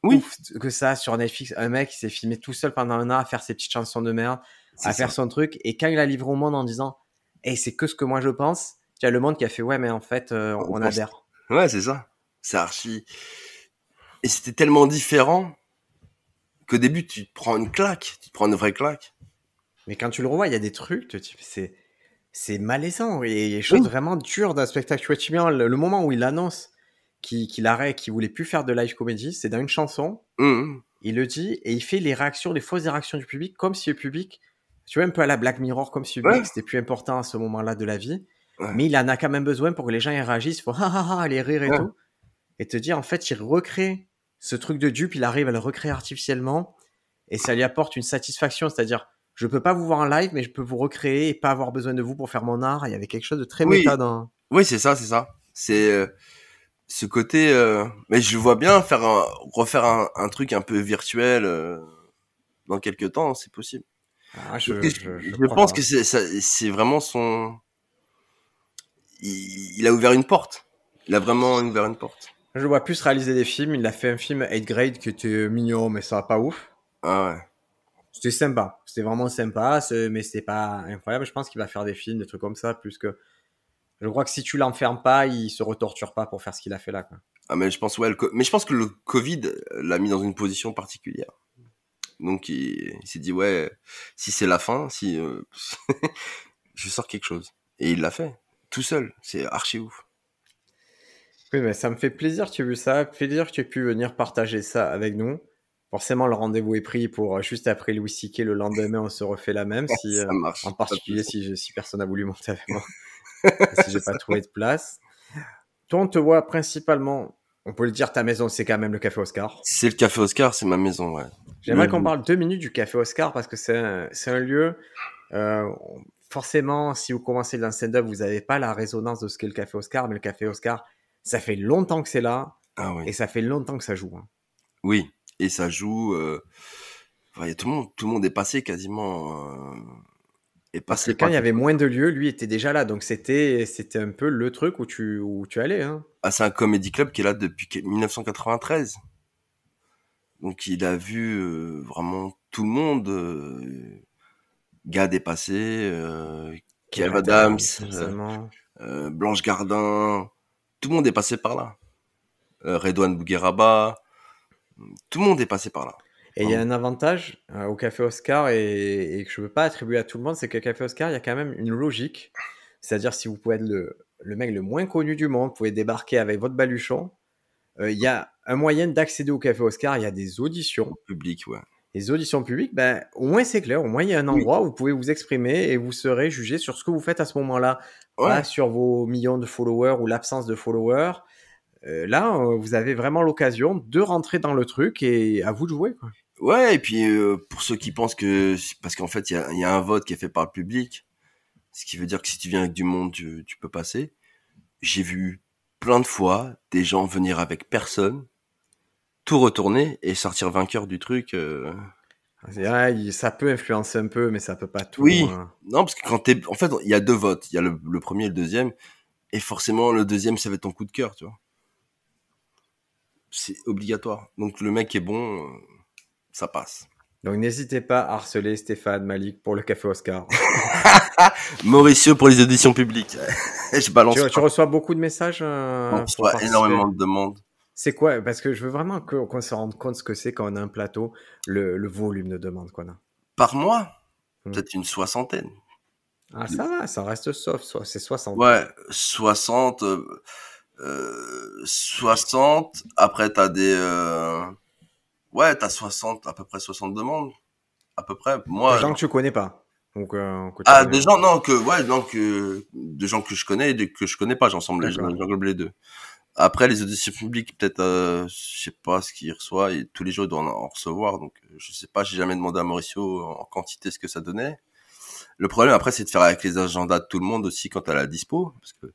oui. que ça sur Netflix. Un mec qui s'est filmé tout seul pendant un an à faire ses petites chansons de merde, à faire son truc. Et quand il a livré au monde en disant, hey, c'est que ce que moi je pense, tu as le monde qui a fait, ouais, mais en fait, euh, on, adhère. Ouais, c'est ça. C'est archi. Et c'était tellement différent qu'au début, tu te prends une claque, tu te prends une vraie claque. Mais quand tu le revois, il y a des trucs, c'est, c'est malaisant. Et il y a des choses vraiment dures d'un spectacle. Tu vois, le, le moment où il annonce qui, qui l'arrête, qui voulait plus faire de live comédie, c'est dans une chanson. Mmh. Il le dit et il fait les réactions, les fausses réactions du public, comme si le public, tu vois, un peu à la Black Mirror, comme si le public c'était plus important à ce moment-là de la vie. Mais il en a quand même besoin pour que les gens y réagissent. Faut ah, ah, ah, aller rire et tout. Et te dire, en fait, il recrée ce truc de dupe, il arrive à le recréer artificiellement et ça lui apporte une satisfaction. C'est-à-dire, je peux pas vous voir en live, mais je peux vous recréer et pas avoir besoin de vous pour faire mon art. Il y avait quelque chose de très méta dans. Oui, c'est ça, c'est ça. C'est. Euh, ce côté euh, mais je vois bien faire un, refaire un, un truc un peu virtuel euh, dans quelques temps c'est possible ah, je, je, je, je pense que c'est vraiment son il, il, a ouvert une porte il a vraiment ouvert une porte je vois plus réaliser des films il a fait un film 8 grade qui était mignon mais ça va pas ouf ah ouais c'était sympa c'était vraiment sympa mais c'était pas incroyable je pense qu'il va faire des films des trucs comme ça plus que je crois que si tu l'enfermes pas, il se retorture pas pour faire ce qu'il a fait là. Quoi. Ah mais je pense ouais, mais je pense que le Covid l'a mis dans une position particulière. Donc il, s'est dit ouais, si c'est la fin, si euh, *laughs* je sors quelque chose. Et il l'a fait tout seul. C'est archi ouf. Oui, mais ça me fait plaisir que tu aies vu ça, plaisir que tu aies pu venir partager ça avec nous. Forcément, le rendez-vous est pris pour euh, juste après Louis C.K. le lendemain, on se refait la même. *laughs* Si, ça euh, marche. En particulier si, si personne n'a voulu monter avec moi. *laughs* si j'ai pas trouvé de place. Toi, on te voit principalement, on peut le dire, ta maison, c'est quand même le Café Oscar. C'est le Café Oscar, c'est ma maison, ouais. J'aimerais qu'on parle deux minutes du Café Oscar parce que c'est un, un, lieu, euh, forcément, si vous commencez dans le stand-up, vous n'avez pas la résonance de ce qu'est le Café Oscar, mais le Café Oscar, ça fait longtemps que c'est là. Ah et ça fait longtemps que ça joue. Hein. Oui, et ça joue. Euh... Enfin, tout, le monde, tout le monde est passé quasiment. Euh, et Parce que quand il y avait moins de lieux, lui était déjà là. Donc c'était c'était un peu le truc où tu, où tu allais. Hein. Ah, c'est un comédie club qui est là depuis 1993. Donc il a vu euh, vraiment tout le monde. Euh, gars dépassé, euh, Kev Adams, Blanche Gardin, tout le monde est passé par là. Redouane Bougueraba, tout le monde est passé par là. Et il y a un avantage euh, au Café Oscar et, et que je ne veux pas attribuer à tout le monde, c'est que Café Oscar, il y a quand même une logique. C'est-à-dire, si vous pouvez être le, le mec le moins connu du monde, vous pouvez débarquer avec votre baluchon. euh, Il y a un moyen d'accéder au Café Oscar, il y a des auditions. Public, ouais. Les auditions publiques, ben, au moins c'est clair, au moins il y a un Oui. endroit où vous pouvez vous exprimer et vous serez jugé sur ce que vous faites à ce moment-là, Ouais. pas sur vos millions de followers ou l'absence de followers. Euh, là, euh, vous avez vraiment l'occasion de rentrer dans le truc et à vous de jouer. Quoi. Ouais, et puis euh, pour ceux qui pensent que parce qu'en fait il y a, il y a un vote qui est fait par le public, ce qui veut dire que si tu viens avec du monde, tu, tu peux passer. J'ai vu plein de fois des gens venir avec personne, tout retourner et sortir vainqueur du truc. euh. Il- ça peut influencer un peu, mais ça peut pas tout. Oui. hein. Non, parce que quand t'es, en fait, il y a deux votes, il y a le, le premier et le deuxième, et forcément le deuxième ça va être ton coup de cœur, tu vois. C'est obligatoire. Donc le mec est bon, euh, ça passe. Donc n'hésitez pas à harceler Stéphane Malik pour le Café Oscar. *laughs* Mauricio pour les auditions publiques. *laughs* Je balance. tu, reçois beaucoup de messages euh, On pour reçoit énormément de demandes. C'est quoi? Parce que je veux vraiment qu'on se rende compte ce que c'est quand on a un plateau, le, le volume de demandes qu'on a. Par mois, Hmm. peut-être une soixantaine. Ah, ça va, ça reste soft, c'est 60. Ouais, 60, euh, euh, 60. Après, t'as des, euh, ouais, t'as 60, à peu près 60 demandes. À peu près. Moi, Des gens que tu connais pas. Donc, euh, ah, des gens, non, que, ouais, non, que, des gens que je connais et des que je connais pas, j'ensemble j'englobe les deux. Après, les auditions publiques, peut-être, euh, je sais pas ce qu'il reçoit, et tous les jours, il doit en en recevoir, donc, euh, je sais pas, j'ai jamais demandé à Mauricio en quantité ce que ça donnait. Le problème, après, c'est de faire avec les agendas de tout le monde aussi quand t'as la dispo, parce que,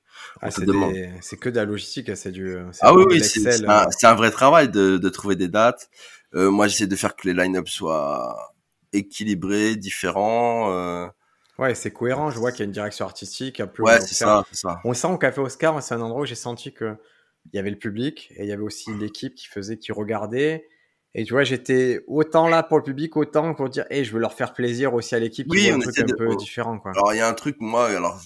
Ah, c'est demande. des- c'est que de la logistique, hein, c'est du. c'est Ah oui, c'est un, euh. c'est un vrai travail de, de trouver des dates. Euh, moi, j'essaie de faire que les line-up soient équilibrés, différents. Euh... Ouais, c'est cohérent. Je vois qu'il y a une direction artistique. un peu Ouais, c'est ça, c'est ça. On sent au Café Oscar, c'est un endroit où j'ai senti que il y avait le public et il y avait aussi l'équipe qui faisait, qui regardait. Et tu vois, j'étais autant là pour le public, autant pour dire, hey, je veux leur faire plaisir aussi à l'équipe qui Oui, voit un on truc un de- peu on- différent, quoi. Alors, il y a un truc, moi, alors,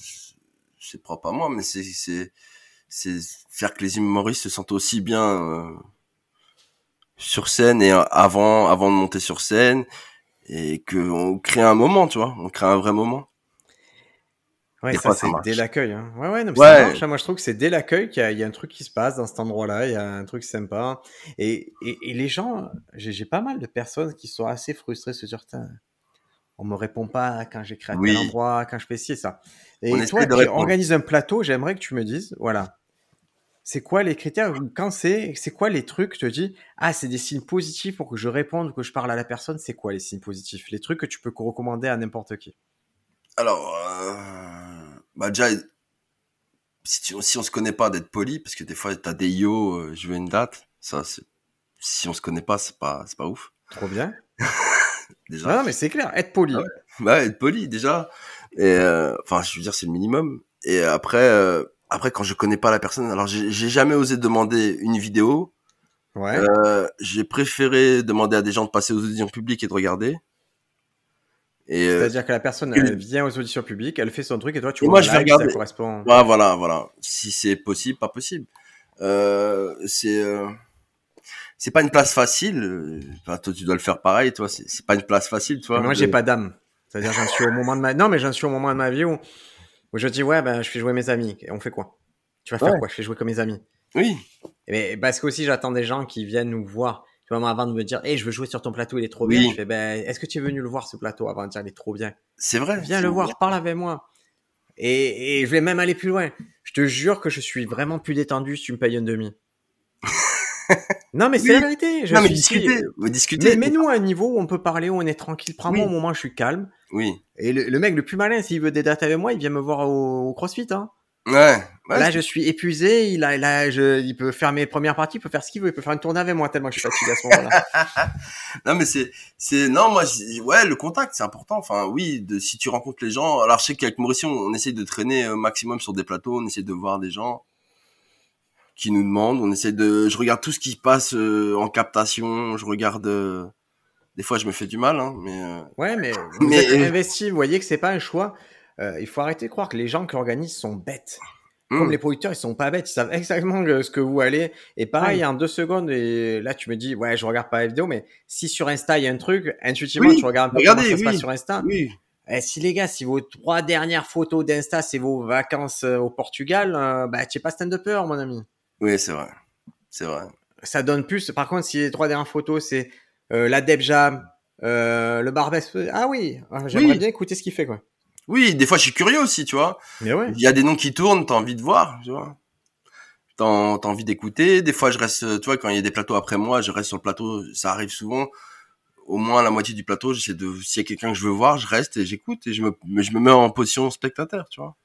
c'est propre à moi, mais c'est, c'est, c'est faire que les humoristes se sentent aussi bien euh, sur scène et avant, avant de monter sur scène et que on crée un moment, tu vois, on crée un vrai moment. Ouais, Des ça, c'est dès l'accueil. Hein. Ouais, ouais, non, mais Ouais. ça marche. hein. Moi, je trouve que c'est dès l'accueil qu'il y, a- il y a un truc qui se passe dans cet endroit-là. Il y a un truc sympa. Et, et, et les gens, j'ai pas mal de personnes qui sont assez frustrées, se dire, on me répond pas quand j'écris à Oui. tel endroit, quand je fais ci et ça. Et On toi, essaie de qui répondre. organise un plateau, j'aimerais que tu me dises, voilà, c'est quoi les critères Quand c'est, c'est quoi les trucs Je te dis, ah, c'est des signes positifs pour que je réponde ou que je parle à la personne. C'est quoi les signes positifs? Les trucs que tu peux recommander à n'importe qui? Alors, euh, bah déjà, si, tu, si on se connaît pas, d'être poli, parce que des fois, t'as des yo, euh, je veux une date. Ça, si on se connaît pas, c'est pas, c'est pas ouf. Trop bien. *laughs* Déjà. Non, mais c'est clair, être poli. Ah ouais. Bah, être poli, déjà. Et, euh, enfin, je veux dire, c'est le minimum. Et après, euh, après, quand je connais pas la personne, alors j'ai j'ai jamais osé demander une vidéo. Ouais. Euh, j'ai préféré demander à des gens de passer aux auditions publiques et de regarder. Euh, C'est-à-dire que la personne, elle vient aux auditions publiques, elle fait son truc et toi, tu Et vois moi, je vais ça correspond. voilà, voilà, voilà. Si c'est possible, pas possible. Euh, c'est euh, c'est pas une place facile. Enfin, toi, tu dois le faire pareil, toi. C'est pas une place facile, toi. moi, de- j'ai pas d'âme. C'est-à-dire, j'en suis au moment de ma. Non, mais j'en suis au moment de ma vie où, où je dis, ouais, ben, je fais jouer mes amis. Et on fait quoi? Tu vas faire Ouais. quoi? Je fais jouer comme mes amis. Oui, Et parce que aussi, j'attends des gens qui viennent nous voir. Tu vois, moi, avant de me dire, hey, je veux jouer sur ton plateau, il est trop Oui. bien. Je fais, ben, est-ce que tu es venu le voir ce plateau avant de dire, il est trop bien? C'est vrai. Viens le vrai. voir, parle avec moi. Et, et je vais même aller plus loin. Je te jure que je suis vraiment plus détendu si tu me payes un demi. *laughs* non, mais c'est Oui. la vérité. Je non, mais ici- discuter, mais discuter. Mais, mais nous, à un niveau où on peut parler, où on est tranquille. Prends-moi Oui. au moment où je suis calme. Oui. Et le, le mec le plus malin, s'il veut des dates avec moi, il vient me voir au, au CrossFit. Hein. Ouais. ouais Là, je suis épuisé. Il, a, là, je, il peut faire mes premières parties, il peut faire ce qu'il veut. Il peut faire une tournée avec moi tellement que je suis fatigué à ce moment-là. *laughs* non, mais c'est, c'est, non, moi, ouais, le contact, c'est important. Enfin, oui, de, si tu rencontres les gens. Alors, je sais qu'avec Mauricio, on, on essaie de traîner au maximum sur des plateaux, on essaie de voir des gens qui nous demandent, on essaie de, je regarde tout ce qui passe euh, en captation, je regarde, euh, des fois, je me fais du mal, hein, mais, euh, Ouais, mais *laughs* vous Mais- êtes investi. Vous voyez que c'est pas un choix. Euh, il faut arrêter de croire que les gens qui organisent sont bêtes. Comme Mm. les producteurs, ils sont pas bêtes, ils savent exactement ce que vous allez. Et pareil, en deux secondes, et là, tu me dis, ouais, je regarde pas la vidéo, mais si sur Insta, il y a un truc, intuitivement, Oui, tu regardes un peu regardez, comment ça se passe sur Insta. Oui. Eh, si les gars, si vos trois dernières photos d'Insta, c'est vos vacances euh, au Portugal, euh, bah, tu es pas stand-upper, mon ami. Oui, c'est vrai. C'est vrai. Ça donne plus. Par contre, si les trois dernières photos, c'est euh, la Deb Jam, euh, le Barbès, ah oui, j'aimerais Oui. bien écouter ce qu'il fait, quoi. Oui, des fois, je suis curieux aussi, tu vois. Mais ouais. Il y a des noms qui tournent, t'as envie de voir, tu vois. T'as envie d'écouter. Des fois, je reste, tu vois, quand il y a des plateaux après moi, je reste sur le plateau. Ça arrive souvent. Au moins la moitié du plateau, j'essaie de, s'il y a quelqu'un que je veux voir, je reste et j'écoute et je me, je me mets en position spectateur, tu vois.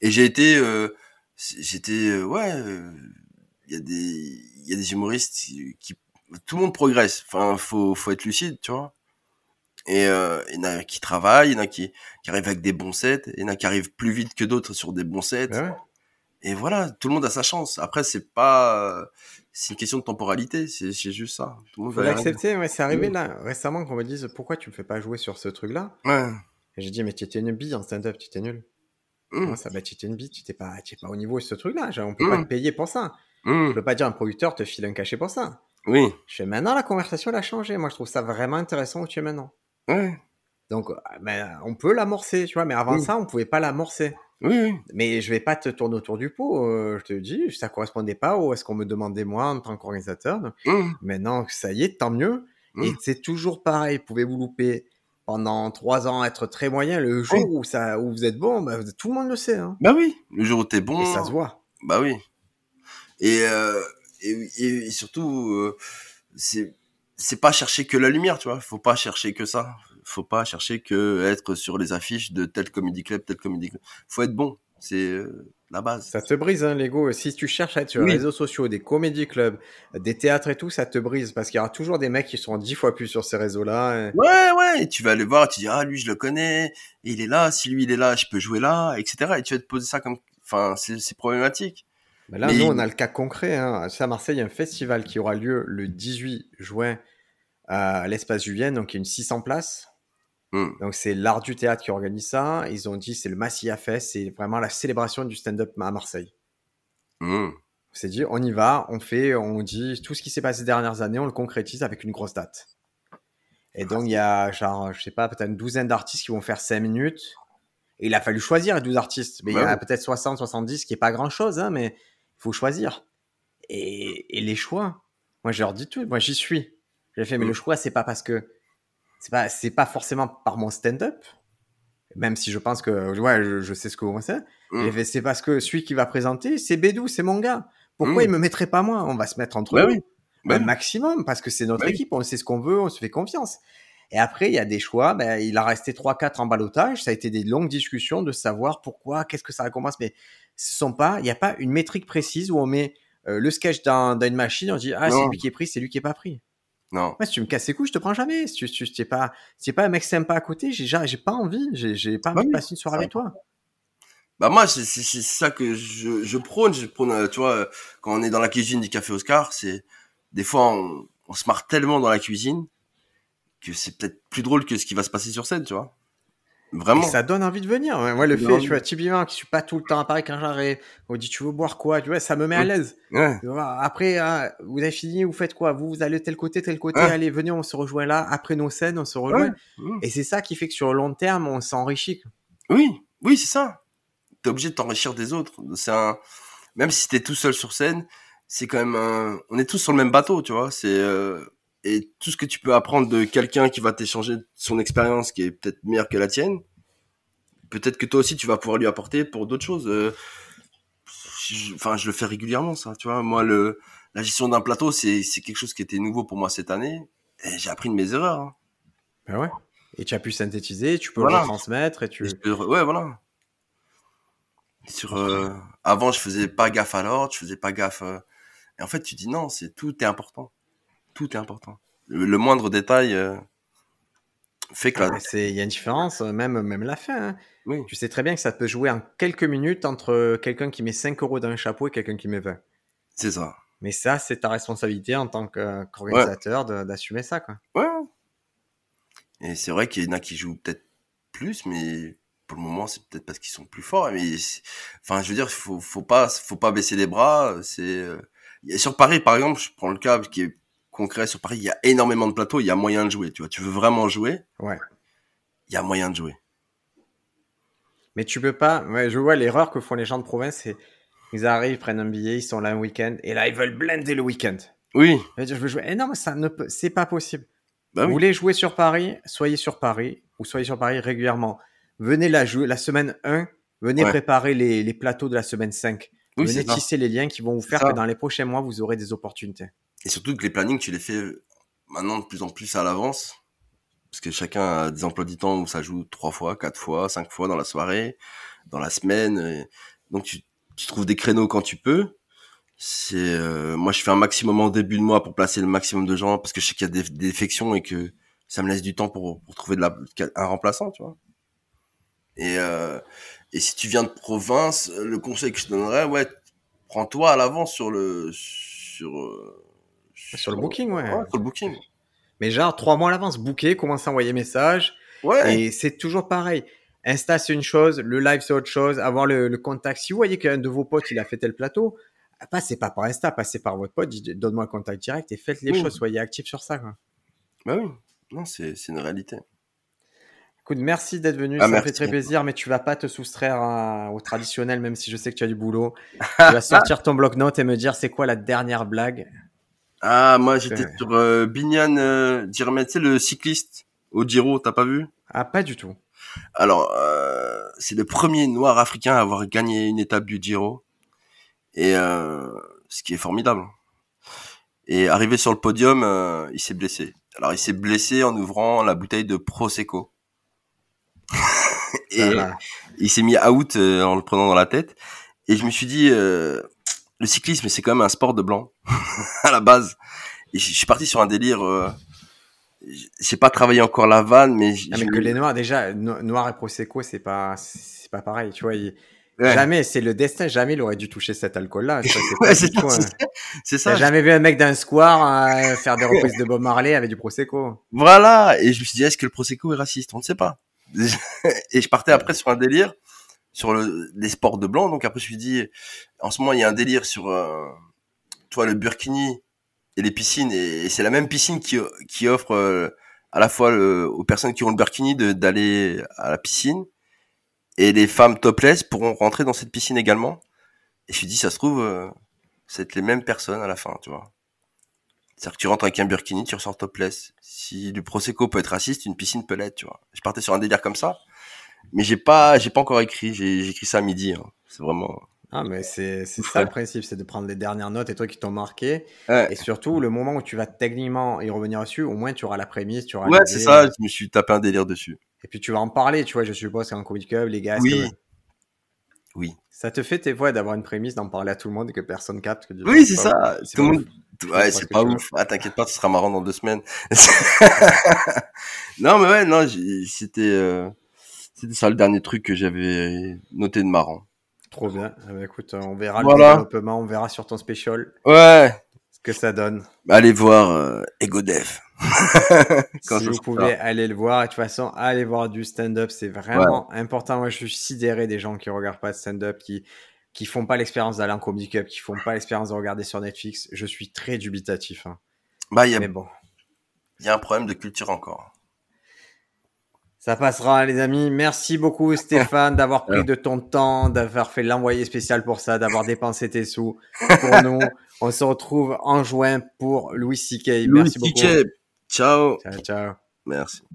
Et j'ai été, euh, j'étais, euh, ouais, euh, il y a des, il y a des humoristes qui, qui- tout le monde progresse. Enfin, faut, faut être lucide, tu vois. Et euh, il y en a qui travaillent, il y en a qui, qui arrivent avec des bons sets, il y en a qui arrivent plus vite que d'autres sur des bons sets. Ouais. Et voilà, tout le monde a sa chance. Après, c'est pas, c'est une question de temporalité, c'est juste ça. Tout le monde Faut va l'accepter, ouais, c'est arrivé là, récemment qu'on me dise pourquoi tu me fais pas jouer sur ce truc-là? Ouais. Et j'ai dit, mais tu étais une bille en stand-up, tu étais nul. Mmh. Ça, bah, tu étais une bille, tu étais pas, es pas au niveau de ce truc-là. On peut pas Mm. te payer pour ça. Mmh. Je peux pas dire un producteur te file un cachet pour ça. Oui. Je fais maintenant, la conversation, elle a changé. Moi, je trouve ça vraiment intéressant où tu es maintenant. Ouais. Donc, euh, ben, on peut l'amorcer, tu vois, mais avant Oui. ça, on pouvait pas l'amorcer. Oui, oui. Mais je vais pas te tourner autour du pot. euh, je te dis, ça correspondait pas à ce qu'on me demandait moi en tant qu'organisateur. Mmh. Maintenant, ça y est, tant mieux. Mm. Et c'est toujours pareil. Pouvez-vous louper pendant trois ans, être très moyen. Le jour où, ça, où vous êtes bon, bah, vous- tout le monde le sait. Hein. Bah oui. Le jour où t'es bon. Et ça se voit. Bah oui. Et, euh, et surtout, euh, c'est c'est pas chercher que la lumière, tu vois. Faut pas chercher que ça. Faut pas chercher que être sur les affiches de tel comédie club, tel comédie club. Faut être bon. C'est euh, la base. Ça te brise, hein, l'ego. Si tu cherches à être sur Oui. les réseaux sociaux, des comédie clubs, des théâtres et tout, ça te brise. Parce qu'il y aura toujours des mecs qui seront dix fois plus sur ces réseaux-là. et- Ouais, ouais. Et tu vas aller voir, tu dis ah lui je le connais, et il est là. Si lui il est là, je peux jouer là, etc. Et tu vas te poser ça comme, enfin c'est problématique. Mais là, Mais- nous, on a le cas concret. Hein. C'est à Marseille, il y a un festival qui aura lieu le 18 juin à l'espace Julienne, donc il y a une 600 places. Hmm. Donc c'est l'art du théâtre qui organise ça. Ils ont dit c'est le Massilia Fest, c'est vraiment la célébration du stand-up à Marseille. Mmh. On s'est dit on y va, on fait, on dit tout ce qui s'est passé ces dernières années, on le concrétise avec une grosse date. Et donc il y a genre, je sais pas, peut-être une douzaine d'artistes qui vont faire 5 minutes. Et il a fallu choisir les 12 artistes. Mais il y en Ouais. a peut-être 60, 70, ce qui est pas grand chose, hein, mais faut choisir. Et, et les choix, moi je leur dis tout, moi j'y suis. J'ai fait, mais Mm. le choix, c'est pas parce que c'est pas, c'est pas forcément par mon stand-up, même si je pense que ouais, je, je sais ce que vous pensez. Mm. J'ai fait, c'est parce que celui qui va présenter, c'est Bédou, c'est mon gars. Pourquoi Mm. il me mettrait pas moi? On va se mettre entre Bah nous oui. Bah un oui. maximum parce que c'est notre Bah oui. équipe, on sait ce qu'on veut, on se fait confiance. Et après, il y a des choix. Ben, il a resté 3-4 en balotage. Ça a été des longues discussions de savoir pourquoi, qu'est-ce que ça recommence. Mais ce sont pas, il n'y a pas une métrique précise où on met euh, le sketch dans, dans une machine. On dit ah c'est lui qui est pris, c'est lui qui est pas pris. Non. Ouais, si tu me casses les couilles, je te prends jamais. Si tu, si tu es pas, si pas un mec sympa à côté, j'ai j'ai pas envie. J'ai pas Bah envie de passer une soirée avec toi. Bah moi c'est ça que je je prône, je prône euh, tu vois euh, quand on est dans la cuisine du café Oscar, c'est des fois on, on se marre tellement dans la cuisine que c'est peut-être plus drôle que ce qui va se passer sur scène, tu vois. Vraiment. Et ça donne envie de venir. Ouais, Moi, le fait, tu vois, typiquement, que je suis pas tout le temps à Paris quand j'arrive, on dit tu veux boire quoi, tu vois, ça me met à l'aise. Ouais. Après, hein, vous avez fini, vous faites quoi? Vous, vous allez tel côté, tel côté, Ouais. allez, venez, on se rejoint là. Après nos scènes, on se rejoint. Et c'est ça qui fait que sur le long terme, on s'enrichit. Oui, oui, c'est ça. T'es obligé de t'enrichir des autres. C'est un même si t'es tout seul sur scène, c'est quand même un... on est tous sur le même bateau, tu vois, c'est euh, et tout ce que tu peux apprendre de quelqu'un qui va t'échanger son expérience qui est peut-être meilleure que la tienne, peut-être que toi aussi tu vas pouvoir lui apporter pour d'autres choses. Euh, je- Enfin, je le fais régulièrement, ça. Tu vois, moi, le la gestion d'un plateau, c'est c'est quelque chose qui était nouveau pour moi cette année. Et j'ai appris de mes erreurs. hein. Ben ouais. Et tu as pu synthétiser, tu peux Voilà. le retransmettre et tu. Et je peux- Ouais, voilà. Sur euh, avant, je faisais pas gaffe à l'ordre, je faisais pas gaffe. euh, Et en fait, tu dis non, c'est tout est important. Tout est important. Le, le moindre détail euh, fait que la... Ah, Il y a une différence, euh, même, même la fin. hein. Oui. Tu sais très bien que ça peut jouer en quelques minutes entre quelqu'un qui met 5 euros dans un chapeau et quelqu'un qui met 20. c'est ça. Mais ça, c'est ta responsabilité en tant qu'organisateur d'assumer ça. Quoi. Ouais. Et c'est vrai qu'il y en a qui jouent peut-être plus, mais pour le moment, c'est peut-être parce qu'ils sont plus forts. Mais enfin, je veux dire, faut, faut pas, faut pas baisser les bras. C'est euh, sur Paris, par exemple, je prends le cas qui est concret. Sur Paris, il y a énormément de plateaux. Il y a moyen de jouer. Tu vois, tu veux vraiment jouer. Ouais. Il y a moyen de jouer. Mais tu peux pas. Ouais, je vois l'erreur que font les gens de province, c'est ils arrivent, ils prennent un billet, ils sont là un week-end, et là ils veulent blender le week-end. Oui. Je veux jouer. Eh non, mais ça ne peut, c'est pas possible. Bah Vous oui. voulez jouer sur Paris, soyez sur Paris, ou soyez sur Paris régulièrement. Venez la jouer la semaine 1, venez Ouais. préparer les, les plateaux de la semaine 5. Oui, venez ça. tisser les liens qui vont vous faire que dans les prochains mois, vous aurez des opportunités. Et surtout que les plannings, tu les fais maintenant de plus en plus à l'avance. Parce que chacun a des emplois du temps où ça joue trois fois, quatre fois, cinq fois dans la soirée, dans la semaine. et donc tu, tu trouves des créneaux quand tu peux. C'est euh, moi je fais un maximum en début de mois pour placer le maximum de gens parce que je sais qu'il y a des, défections et que ça me laisse du temps pour, pour trouver de la, un remplaçant, tu vois. Et, euh, et si tu viens de province, le conseil que je donnerais, ouais, prends-toi à l'avance sur le sur euh, Sur le booking, ouais. sur le booking. Mais genre, trois mois à l'avance, booker, commencer à envoyer message. Ouais. Et c'est toujours pareil. Insta, c'est une chose, le live, c'est autre chose. Avoir le, le contact. Si vous voyez qu'un de vos potes, il a fait tel plateau, passez pas par Insta, passez par votre pote, donne-moi le contact direct et faites les choses, soyez actifs sur ça. Quoi. Bah oui. Non, c'est une réalité. Écoute, merci d'être venu, Ah, ça me fait très plaisir, mais tu vas pas te soustraire à- au traditionnel, même si je sais que tu as du boulot. *laughs* tu vas sortir ton bloc-notes et me dire c'est quoi la dernière blague? Ah, moi j'étais Ouais. sur euh, Bignan euh, Girmet, tu sais le cycliste au Giro, t'as pas vu? Ah, pas du tout. Alors, euh, c'est le premier noir africain à avoir gagné une étape du Giro. Et euh, ce qui est formidable. Et arrivé sur le podium, euh, il s'est blessé. Alors, il s'est blessé en ouvrant la bouteille de Prosecco. *laughs* et il s'est mis out euh, en le prenant dans la tête. Et je me suis dit, euh, le cyclisme, c'est quand même un sport de blanc *laughs* à la base. Et je suis parti sur un délire. Euh, j'ai pas travaillé encore la vanne, mais, Ah, mais que les noirs, déjà, no- noir et prosecco, c'est pas, c'est pas pareil, tu vois. il- Ouais. Jamais, c'est le destin, jamais il aurait dû toucher cet alcool-là. *laughs* c'est ça. jamais vu un mec d'un square euh, faire des reprises de Bob Marley avec du prosecco? Voilà. Et je me suis dit, est-ce que le Prosecco est raciste? On ne sait pas. *laughs* et je partais après sur un délire sur le, les sports de blanc. Donc après, je me suis dit, en ce moment, il y a un délire sur, euh, toi, le burkini et les piscines. Et, c'est la même piscine qui, qui offre euh, à la fois le- aux personnes qui ont le burkini d'aller à la piscine. Et les femmes topless pourront rentrer dans cette piscine également. Et je me suis dit, ça se trouve, euh, c'est les mêmes personnes à la fin, tu vois. C'est-à-dire que tu rentres avec un burkini, tu ressors topless. Si le prosecco peut être raciste, une piscine peut l'être, tu vois. Je partais sur un délire comme ça, mais j'ai pas, j'ai pas encore écrit. J'ai écrit ça à midi. hein. C'est vraiment. Ah, mais c'est ça le principe, c'est de prendre les dernières notes et toi qui t'ont marqué. Ouais, Et surtout, le moment où tu vas techniquement y revenir dessus, au moins tu auras la prémisse, tu auras ouais, c'est ça. Je me suis tapé un délire dessus. Et puis tu vas en parler, tu vois, je suppose qu'en Comedy Club, les gars, Oui. Oui. ça te fait tes voix d'avoir une prémisse, d'en parler à tout le monde et que personne capte. Que tu- Oui, c'est ça. Tout le monde. Ouais, ce c'est pas ouf. Ah, t'inquiète pas, ce sera marrant dans deux semaines. *laughs* *laughs* non, mais ouais, non, c'était, euh, c'était ça le dernier truc que j'avais noté de marrant. Trop bien. Eh ben, écoute, on verra Voilà. le développement, on verra sur ton special Ouais. ce que ça donne. Allez voir euh, Ego Dev. *laughs* Quand si vous pouvez aller le voir, et de toute façon, allez voir du stand-up, c'est vraiment important. Moi, je suis sidéré des gens qui regardent pas de stand-up, qui qui font pas l'expérience d'aller en comedy club, qui font pas l'expérience de regarder sur Netflix. Je suis très dubitatif. hein. Bah, y a, Mais bon, il y a un problème de culture encore. Ça passera, les amis. Merci beaucoup, *laughs* Stéphane, d'avoir pris de ton temps, d'avoir fait l'envoyé spécial pour ça, d'avoir *laughs* dépensé tes sous pour nous. On se retrouve en juin pour Louis C.K. Merci Louis beaucoup. Ciao. Ciao, ciao. Merci.